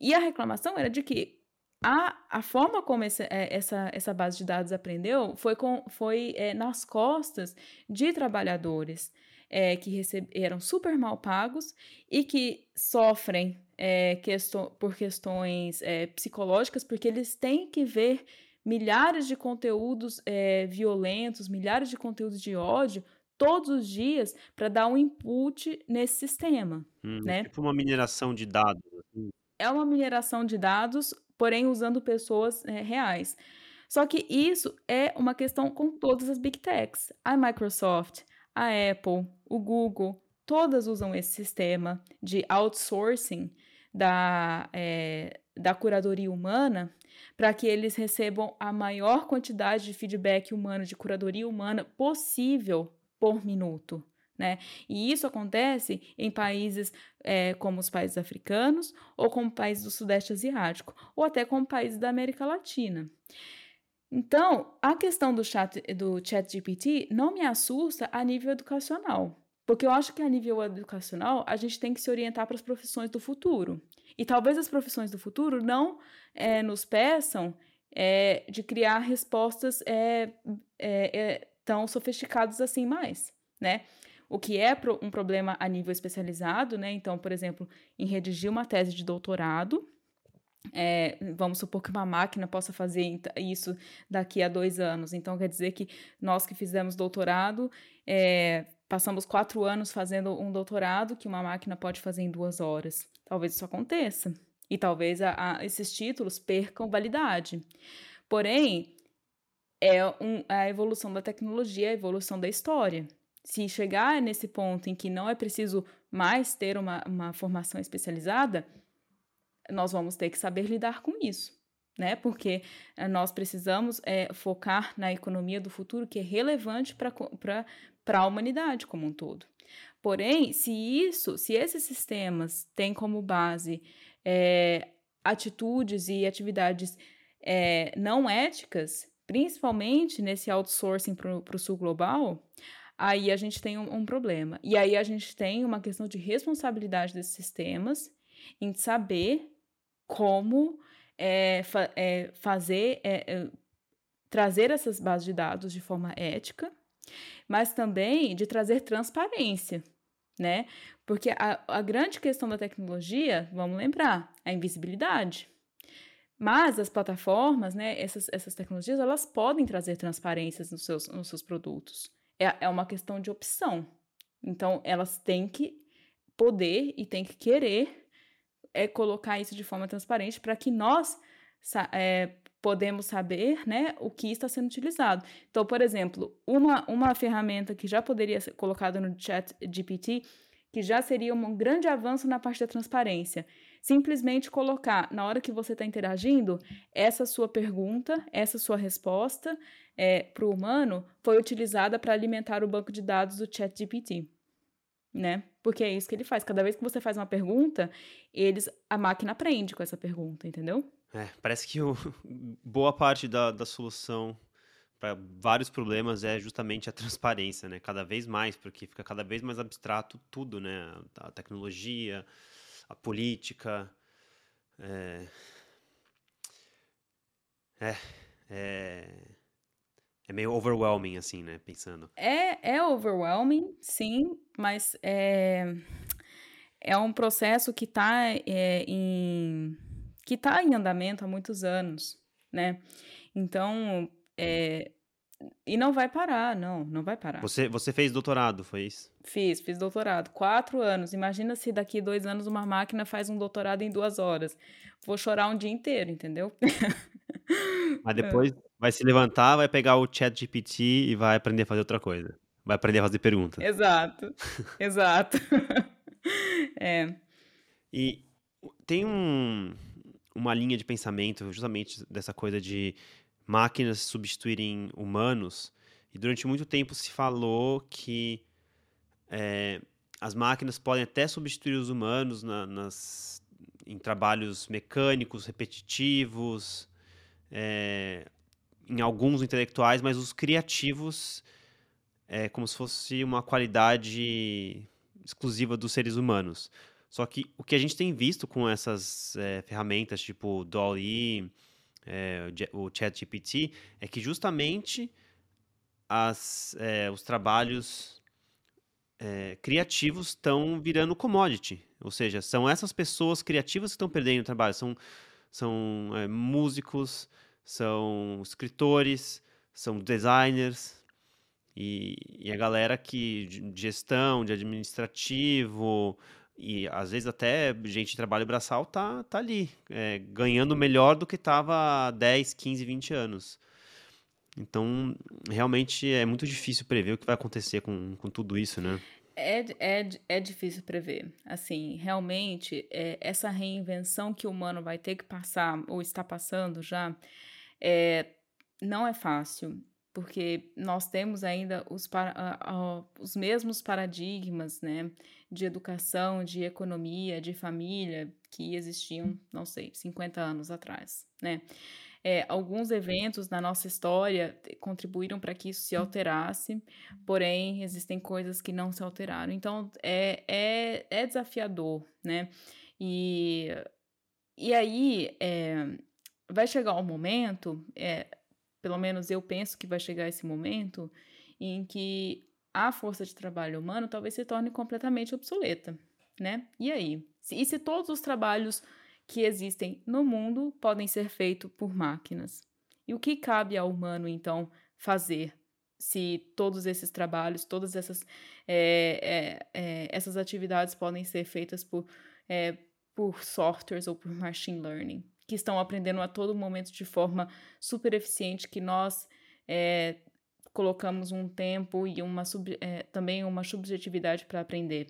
E a reclamação era de que a, a forma como esse, essa, essa base de dados aprendeu foi, com, foi é, nas costas de trabalhadores é, que receb eram super mal pagos e que sofrem é, questão, por questões é, psicológicas, porque eles têm que ver milhares de conteúdos é, violentos, milhares de conteúdos de ódio todos os dias para dar um input nesse sistema, hum, né? Tipo uma mineração de dados. Assim. É uma mineração de dados, porém usando pessoas é, reais. Só que isso é uma questão com todas as big techs. A Microsoft, a Apple, o Google, todas usam esse sistema de outsourcing da, é, da curadoria humana para que eles recebam a maior quantidade de feedback humano, de curadoria humana possível por minuto. Né? E isso acontece em países é, como os países africanos, ou como países do Sudeste Asiático, ou até como países da América Latina. Então, a questão do chat, do chat GPT não me assusta a nível educacional, porque eu acho que a nível educacional a gente tem que se orientar para as profissões do futuro. E talvez as profissões do futuro não é, nos peçam é, de criar respostas é, tão sofisticadas assim mais, né? o que é um problema a nível especializado, né? Então, por exemplo, em redigir uma tese de doutorado, é, vamos supor que uma máquina possa fazer isso daqui a dois anos. Então, quer dizer que nós que fizemos doutorado, é, passamos quatro anos fazendo um doutorado que uma máquina pode fazer em duas horas. Talvez isso aconteça. E talvez a, a, esses títulos percam validade. Porém, é um, a evolução da tecnologia, a evolução da história se chegar nesse ponto em que não é preciso mais ter uma, uma formação especializada, nós vamos ter que saber lidar com isso, né? Porque eh, nós precisamos é, focar na economia do futuro que é relevante para a humanidade como um todo. Porém, se isso, se esses sistemas têm como base é, atitudes e atividades é, não éticas, principalmente nesse outsourcing para o sul global, aí a gente tem um, um, problema. E aí a gente tem uma questão de responsabilidade desses sistemas em saber como é, fa é, fazer, é, trazer essas bases de dados de forma ética, mas também de trazer transparência, né? Porque a, a grande questão da tecnologia, vamos lembrar, é a invisibilidade. Mas as plataformas, né, essas, essas tecnologias, elas podem trazer transparências nos seus, nos seus produtos é, é uma questão de opção. Então, elas têm que poder e têm que querer é, colocar isso de forma transparente para que nós é, podemos saber né, o que está sendo utilizado. Então, por exemplo, uma, uma ferramenta que já poderia ser colocada no chat GPT, que já seria um grande avanço na parte da transparência, simplesmente colocar, na hora que você está interagindo, essa sua pergunta, essa sua resposta é, para o humano foi utilizada para alimentar o banco de dados do ChatGPT. Né? Porque é isso que ele faz. Cada vez que você faz uma pergunta, eles, a máquina aprende com essa pergunta, entendeu? É, parece que o, boa parte da, da solução para vários problemas é justamente a transparência, né? Cada vez mais, porque fica cada vez mais abstrato tudo, né? A tecnologia, a política. É, é, é, é meio overwhelming, assim, né? Pensando. É, é overwhelming, sim, mas é, é um processo que está é, em que está em andamento há muitos anos, né? Então, é, e não vai parar, não, não vai parar. Você, você fez doutorado, foi isso? Fiz, fiz doutorado. Quatro anos. Imagina se daqui dois anos uma máquina faz um doutorado em duas horas. Vou chorar um dia inteiro, entendeu? Mas depois vai se levantar, vai pegar o chat GPT e vai aprender a fazer outra coisa. Vai aprender a fazer perguntas. Exato, exato. é. E tem um, uma linha de pensamento justamente dessa coisa de máquinas substituírem humanos. E durante muito tempo se falou que é, as máquinas podem até substituir os humanos na, nas, em trabalhos mecânicos, repetitivos, é, em alguns intelectuais, mas os criativos é como se fosse uma qualidade exclusiva dos seres humanos. Só que o que a gente tem visto com essas é, ferramentas tipo DALL-E, é, o ChatGPT, é que justamente as, é, os trabalhos é, criativos estão virando commodity. Ou seja, são essas pessoas criativas que estão perdendo o trabalho. São, são é, músicos, são escritores, são designers. E, e a galera que de gestão, de administrativo, e às vezes até gente de trabalho braçal tá, tá ali, é, ganhando melhor do que estava há 10, 15, 20 anos. Então, realmente é muito difícil prever o que vai acontecer com, com tudo isso, né? É, é, é difícil prever. Assim, realmente, é, essa reinvenção que o humano vai ter que passar, ou está passando já, é, não é fácil, porque nós temos ainda os, para, uh, os mesmos paradigmas né, de educação, de economia, de família que existiam, não sei, 50 anos atrás. Né? É, alguns eventos na nossa história contribuíram para que isso se alterasse, porém existem coisas que não se alteraram. Então é, é, é desafiador, né? E, e aí é, vai chegar um momento, é, pelo menos eu penso que vai chegar esse momento, em que a força de trabalho humano talvez se torne completamente obsoleta, né? E aí? E se todos os trabalhos que existem no mundo podem ser feitos por máquinas. E o que cabe ao humano, então, fazer se todos esses trabalhos, todas essas, é, é, é, essas atividades podem ser feitas por, é, por softwares ou por machine learning, que estão aprendendo a todo momento de forma super eficiente, que nós é, colocamos um tempo e uma sub, é, também uma subjetividade para aprender.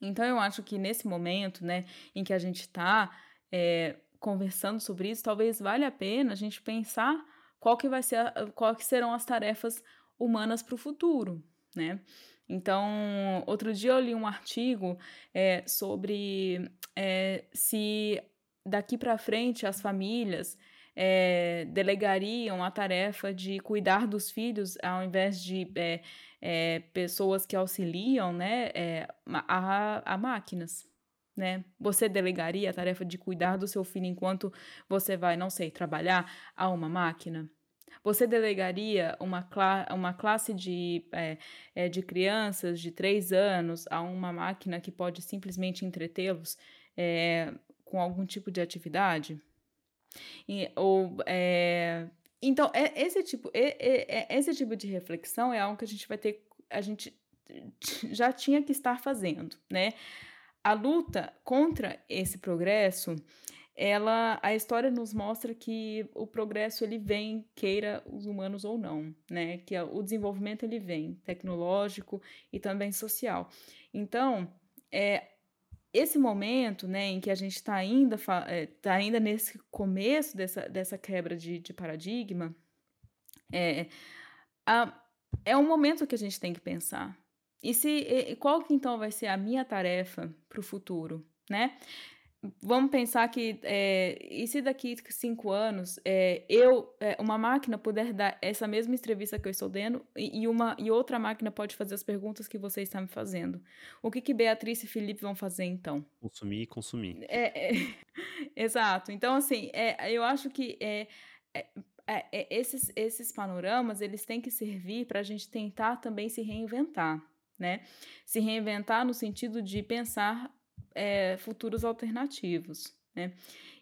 Então, eu acho que nesse momento, né, em que a gente está é, conversando sobre isso, talvez valha a pena a gente pensar qual que vai ser, a, qual que serão as tarefas humanas para o futuro, né? Então, outro dia eu li um artigo é, sobre é, se daqui para frente as famílias é, delegariam a tarefa de cuidar dos filhos ao invés de é, pessoas que auxiliam né, é, a, a máquinas. Né? Você delegaria a tarefa de cuidar do seu filho enquanto você vai, não sei, trabalhar a uma máquina? Você delegaria uma, cla uma classe de, é, é, de crianças de três anos a uma máquina que pode simplesmente entretê-los é, com algum tipo de atividade? E, ou, é, então, é, esse, tipo, é, é, esse tipo de reflexão é algo que a gente vai ter, a gente já tinha que estar fazendo, né? A luta contra esse progresso, ela, a história nos mostra que o progresso ele vem, queira os humanos ou não, né? Que o desenvolvimento ele vem, tecnológico e também social. Então, é, esse momento, né, em que a gente está ainda, é, tá ainda nesse começo dessa, dessa quebra de, de paradigma, é, a, é um momento que a gente tem que pensar. E se e qual que então vai ser a minha tarefa para o futuro, né? Vamos pensar que é, e se daqui cinco anos é, eu é, uma máquina puder dar essa mesma entrevista que eu estou dando e, uma e outra máquina pode fazer as perguntas que você está me fazendo? O que que Beatriz e Felipe vão fazer então? Consumir e consumir. É, é exato. Então assim é, eu acho que é, esses esses panoramas eles têm que servir para a gente tentar também se reinventar né? Se reinventar no sentido de pensar é, futuros alternativos, né?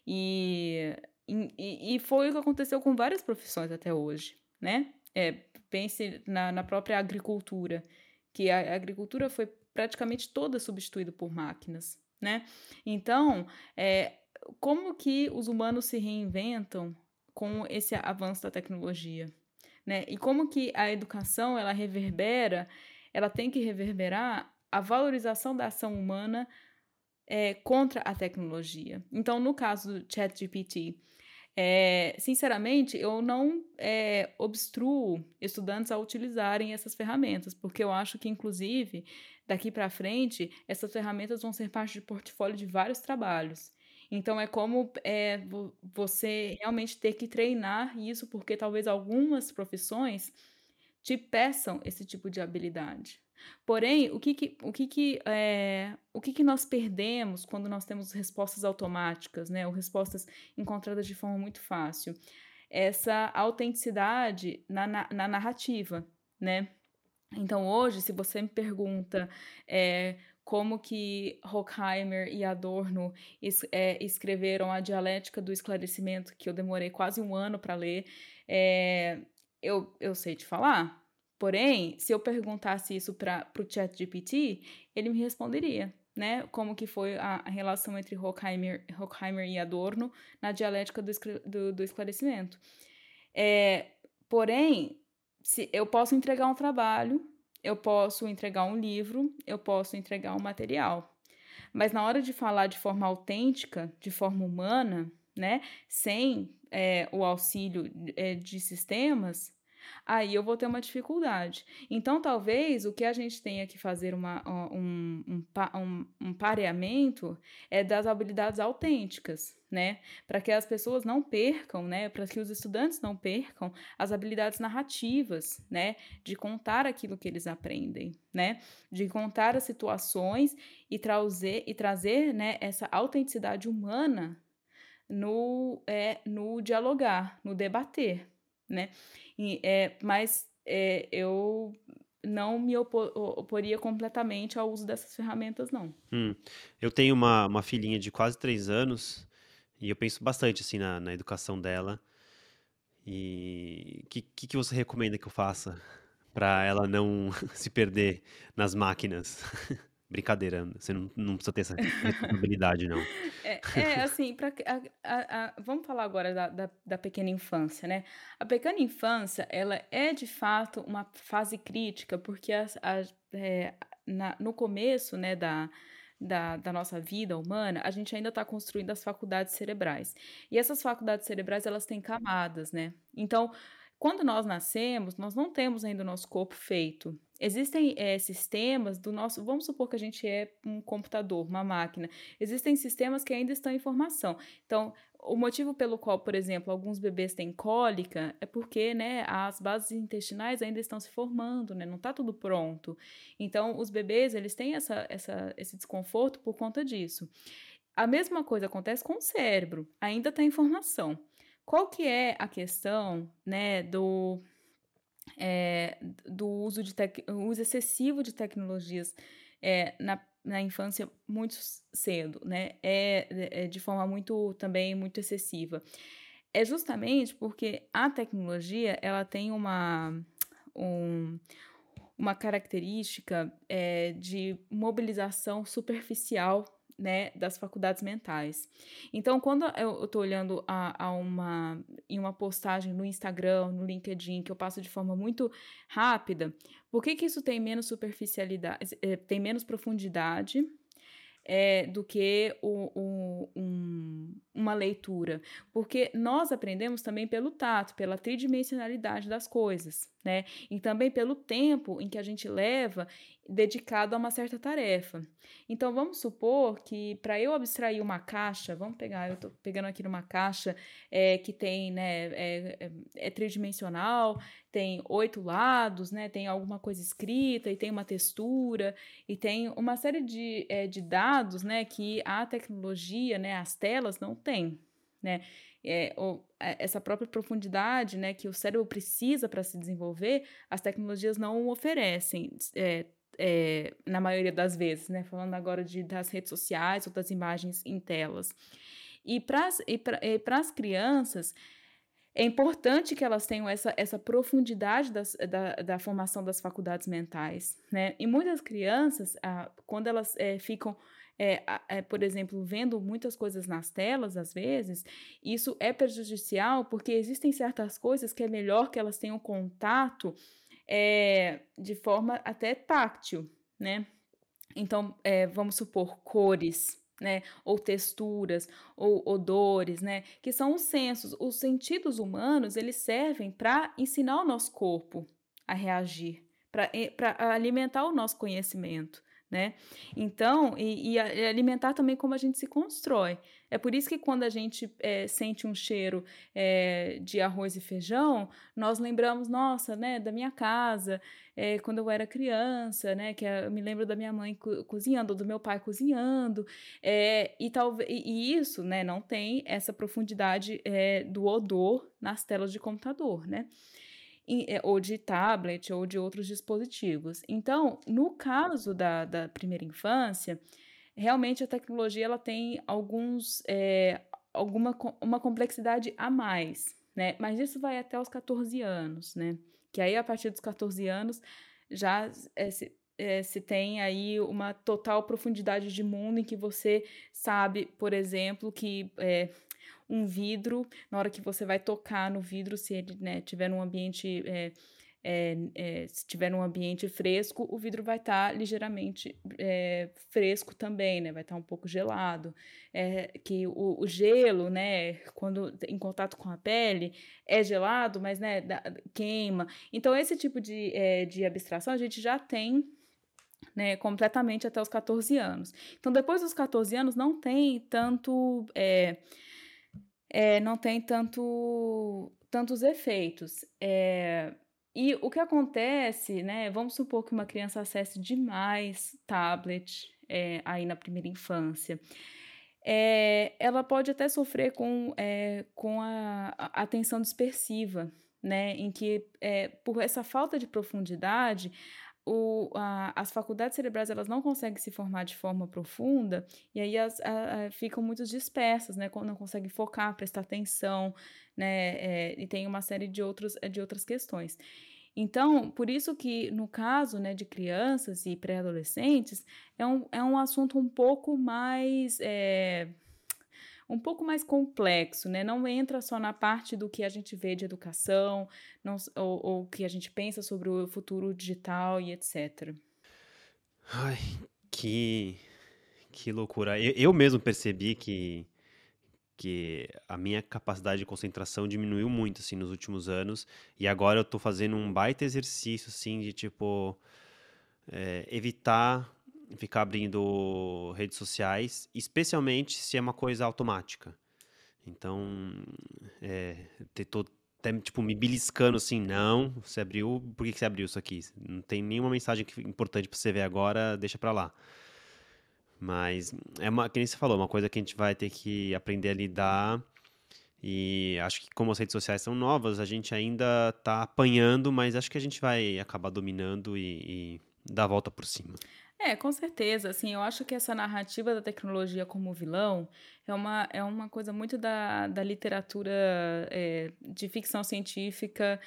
E, e, e, foi o que aconteceu com várias profissões até hoje, né? É, pense na, na própria agricultura, que a, agricultura foi praticamente toda substituída por máquinas, né? Então, é, como que os humanos se reinventam com esse avanço da tecnologia, né? E como que a educação ela reverbera, ela tem que reverberar a valorização da ação humana é, contra a tecnologia. Então, no caso do ChatGPT, é, sinceramente, eu não é, obstruo estudantes a utilizarem essas ferramentas, porque eu acho que, inclusive, daqui para frente, essas ferramentas vão ser parte de portfólio de vários trabalhos. Então, é como é, você realmente ter que treinar isso, porque talvez algumas profissões te peçam esse tipo de habilidade. Porém, o que que, o que, que, é, o que, que nós perdemos quando nós temos respostas automáticas, né, ou respostas encontradas de forma muito fácil? Essa autenticidade na, na, na narrativa, né? Então, hoje, se você me pergunta é, como que Horkheimer e Adorno es, é, escreveram a dialética do esclarecimento, que eu demorei quase um ano para ler, é, eu, eu sei te falar, Porém, se eu perguntasse isso para o chat GPT, ele me responderia, né? Como que foi a, relação entre Horkheimer, Horkheimer e Adorno na dialética do, do, do esclarecimento. É, porém, se eu posso entregar um trabalho eu posso entregar um livro, eu posso entregar um material. Mas na hora de falar de forma autêntica, de forma humana, né, sem é, o auxílio é, de sistemas, aí eu vou ter uma dificuldade. Então, talvez o que a gente tenha que fazer uma, um, um, um, um pareamento é das habilidades autênticas, né? Para que as pessoas não percam, né? Para que os estudantes não percam as habilidades narrativas, né? De contar aquilo que eles aprendem, né? De contar as situações e trazer, e trazer né, essa autenticidade humana no, é, no dialogar, no debater, né? E, é, mas é, eu não me opor, oporia completamente ao uso dessas ferramentas, não. Hum. Eu tenho uma, uma filhinha de quase três anos e eu penso bastante assim na, na educação dela. E o que, que, que você recomenda que eu faça para ela não se perder nas máquinas? Brincadeira, você não, não precisa ter essa responsabilidade, não. É, é assim, pra, a, a, vamos falar agora da, da, da, pequena infância, né? A pequena infância, ela é de fato uma fase crítica, porque a, é, na, no começo né, da, da, da nossa vida humana, a gente ainda está construindo as faculdades cerebrais. E essas faculdades cerebrais, elas têm camadas, né? Então, quando nós nascemos, nós não temos ainda o nosso corpo feito. Existem é, sistemas do nosso. Vamos supor que a gente é um computador, uma máquina. Existem sistemas que ainda estão em formação. Então, o motivo pelo qual, por exemplo, alguns bebês têm cólica é porque né, as bases intestinais ainda estão se formando, né, não está tudo pronto. Então, os bebês eles têm essa, essa, esse desconforto por conta disso. A mesma coisa acontece com o cérebro, ainda está em formação. Qual que é a questão, né, do, é, do uso, de uso excessivo de tecnologias é, na, na infância muito cedo, né? É, é, de forma muito, também, muito excessiva. É justamente porque a tecnologia, ela tem uma... Um, uma característica é, de mobilização superficial né, das faculdades mentais. Então, quando eu estou olhando a, a, uma, em uma postagem no Instagram, no LinkedIn, que eu passo de forma muito rápida, por que, que isso tem menos superficialidade, eh, tem menos profundidade é, do que o, o, um, uma leitura? Porque nós aprendemos também pelo tato, pela tridimensionalidade das coisas, né? E também pelo tempo em que a gente leva dedicado a uma certa tarefa. Então vamos supor que para eu abstrair uma caixa, vamos pegar, eu estou pegando aqui numa caixa é, que tem, né, é, é, é, tridimensional, tem oito lados, né, tem alguma coisa escrita e tem uma textura e tem uma série de, é, de dados, né, que a tecnologia, né, as telas não tem, né. É, ou, é, essa própria profundidade né, que o cérebro precisa para se desenvolver, as tecnologias não oferecem. É, é, na maioria das vezes, né? Falando agora de, das redes sociais ou das imagens em telas. E para as crianças, é importante que elas tenham essa, essa profundidade das, da, da formação das faculdades mentais, né? E muitas crianças, ah, quando elas é, ficam, é, é, por exemplo, vendo muitas coisas nas telas, às vezes, isso é prejudicial porque existem certas coisas que é melhor que elas tenham contato é, de forma até táctil, né? Então, é, vamos supor cores, né? Ou texturas, ou odores, né? Que são os sensos. Os sentidos humanos, eles servem para ensinar o nosso corpo a reagir, para alimentar o nosso conhecimento né? Então, e, e, alimentar também como a gente se constrói. É por isso que quando a gente é, sente um cheiro é, de arroz e feijão, nós lembramos, nossa, né, da minha casa, é, quando eu era criança, né, que eu me lembro da minha mãe co cozinhando, do meu pai cozinhando, e, talvez, e, isso, né, não tem essa profundidade do odor nas telas de computador, né? É, ou de tablet ou de outros dispositivos. Então, no caso da, da primeira infância, realmente a tecnologia ela tem alguns é, alguma uma complexidade a mais, né? Mas isso vai até os 14 anos, né? Que aí a partir dos 14 anos já é, se, é, se tem aí uma total profundidade de mundo em que você sabe, por exemplo, que é, um vidro, na hora que você vai tocar no vidro, se ele né, tiver num ambiente é, é, é, se tiver num ambiente fresco, o vidro vai estar tá ligeiramente é, fresco também, né? Vai estar tá um pouco gelado. É, que o, o, gelo, né? Quando em contato com a pele, é gelado, mas né, da, queima. Então, esse tipo de, é, de abstração a gente já tem né, completamente até os 14 anos. Então, depois dos 14 anos, não tem tanto. É, é, não tem tanto tantos efeitos. É, e o que acontece, né? Vamos supor que uma criança acesse demais tablet é, aí na primeira infância. É, ela pode até sofrer com, é, com a, a, atenção dispersiva, né? Em que, por essa falta de profundidade, o, a, as faculdades cerebrais elas não conseguem se formar de forma profunda e aí as, a, ficam muito dispersas, né? Não conseguem focar, prestar atenção, né? É, e tem uma série de, outros, de outras questões. Então, por isso que no caso né, de crianças e pré-adolescentes, é um, é um assunto um pouco mais. É, um pouco mais complexo, né? Não entra só na parte do que a gente vê de educação, não, ou, ou que a gente pensa sobre o futuro digital e etc. Ai, que, que loucura. Eu, eu mesmo percebi que que a minha capacidade de concentração diminuiu muito, assim, nos últimos anos. E agora eu tô fazendo um baita exercício, assim, de, tipo, é, evitar ficar abrindo redes sociais, especialmente se é uma coisa automática. Então, é, tô até, tipo, me beliscando assim, não, você abriu, por que, você abriu isso aqui? Não tem nenhuma mensagem importante para você ver agora, deixa para lá. Mas é uma, que nem você falou, uma coisa que a gente vai ter que aprender a lidar. E acho que como as redes sociais são novas, a gente ainda está apanhando, mas acho que a gente vai acabar dominando e, e dar a volta por cima. É, com certeza. Assim, eu acho que essa narrativa da tecnologia como vilão é uma, é uma coisa muito da, da literatura é, de ficção científica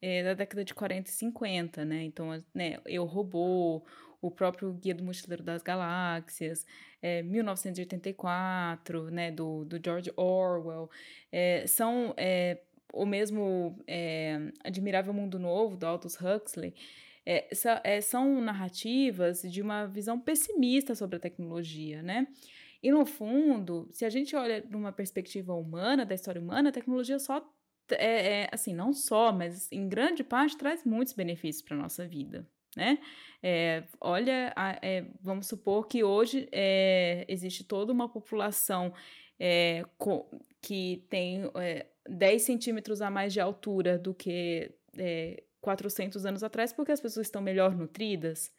é, da década de 40 e 50, né? Então, né, Eu Robô, o próprio Guia do Mochileiro das Galáxias, é, 1984, né, do, do George Orwell, é, são é, o mesmo Admirável Mundo Novo, do Aldous Huxley, é, é, são narrativas de uma visão pessimista sobre a tecnologia, né? E no fundo, se a gente olha numa perspectiva humana, da história humana, a tecnologia só é, é, assim, não só, mas em grande parte traz muitos benefícios para a nossa vida, né? É, olha, é, vamos supor que hoje é, existe toda uma população é, com, que tem é, 10 centímetros a mais de altura do que 400 anos atrás, porque as pessoas estão melhor nutridas.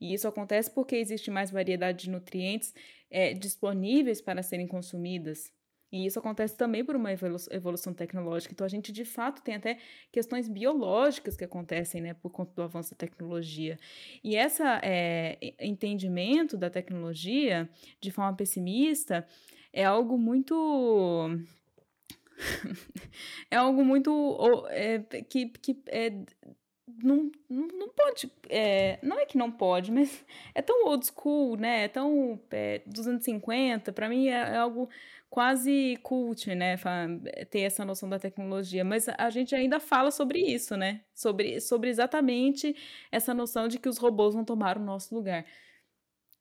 E isso acontece porque existe mais variedade de nutrientes é, disponíveis para serem consumidas. E isso acontece também por uma evolução tecnológica. Então, a gente, de fato, tem até questões biológicas que acontecem né, por conta do avanço da tecnologia. E esse é, entendimento da tecnologia, de forma pessimista, é algo muito é algo muito é, que, que é, não, não, pode. É, não é que não pode, mas é tão old school, né? É tão é, 250. Para mim é, é, algo quase cult, né? Ter essa noção da tecnologia. Mas a gente ainda fala sobre isso, né? Sobre, sobre exatamente essa noção de que os robôs vão tomar o nosso lugar.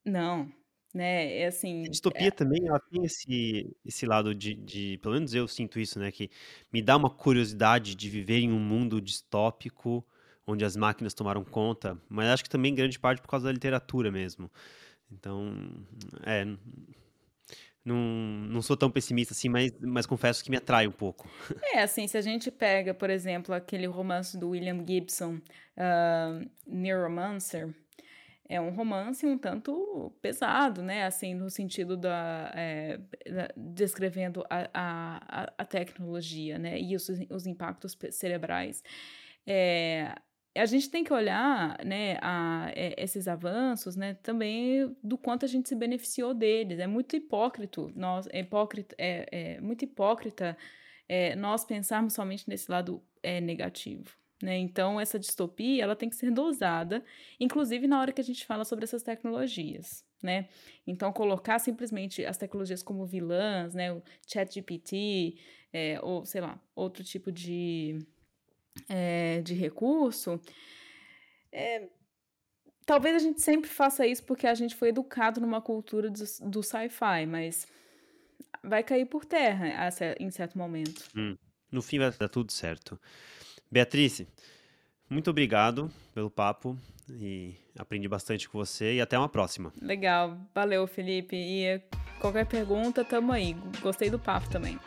Não, né? É assim. A distopia é... também ela tem esse, esse lado de, de. Pelo menos eu sinto isso, né? Que me dá uma curiosidade de viver em um mundo distópico onde as máquinas tomaram conta, mas acho que também grande parte por causa da literatura mesmo. Então, é. Não, não sou tão pessimista assim, mas, mas confesso que me atrai um pouco. É, assim, se a gente pega, por exemplo, aquele romance do William Gibson, uh, Neuromancer, é um romance um tanto pesado, né? Assim, no sentido da. É, da descrevendo a, a, a tecnologia, né? E os, os impactos cerebrais. É, a gente tem que olhar né, a, é, esses avanços né, também do quanto a gente se beneficiou deles. É muito hipócrita, nós, é, hipócrita, é, é muito hipócrita é, nós pensarmos somente nesse lado negativo. Né? Então, essa distopia ela tem que ser dosada, inclusive na hora que a gente fala sobre essas tecnologias. Né? Então, colocar simplesmente as tecnologias como vilãs, né? o chat GPT, é, ou sei lá, outro tipo de é, de recurso, é, talvez a gente sempre faça isso porque a gente foi educado numa cultura do, do sci-fi, mas vai cair por terra em certo momento. Hum, no fim vai dar tudo certo. Beatriz, muito obrigado pelo papo e aprendi bastante com você e até uma próxima. Legal, valeu Felipe. E qualquer pergunta, tamo aí. Gostei do papo também.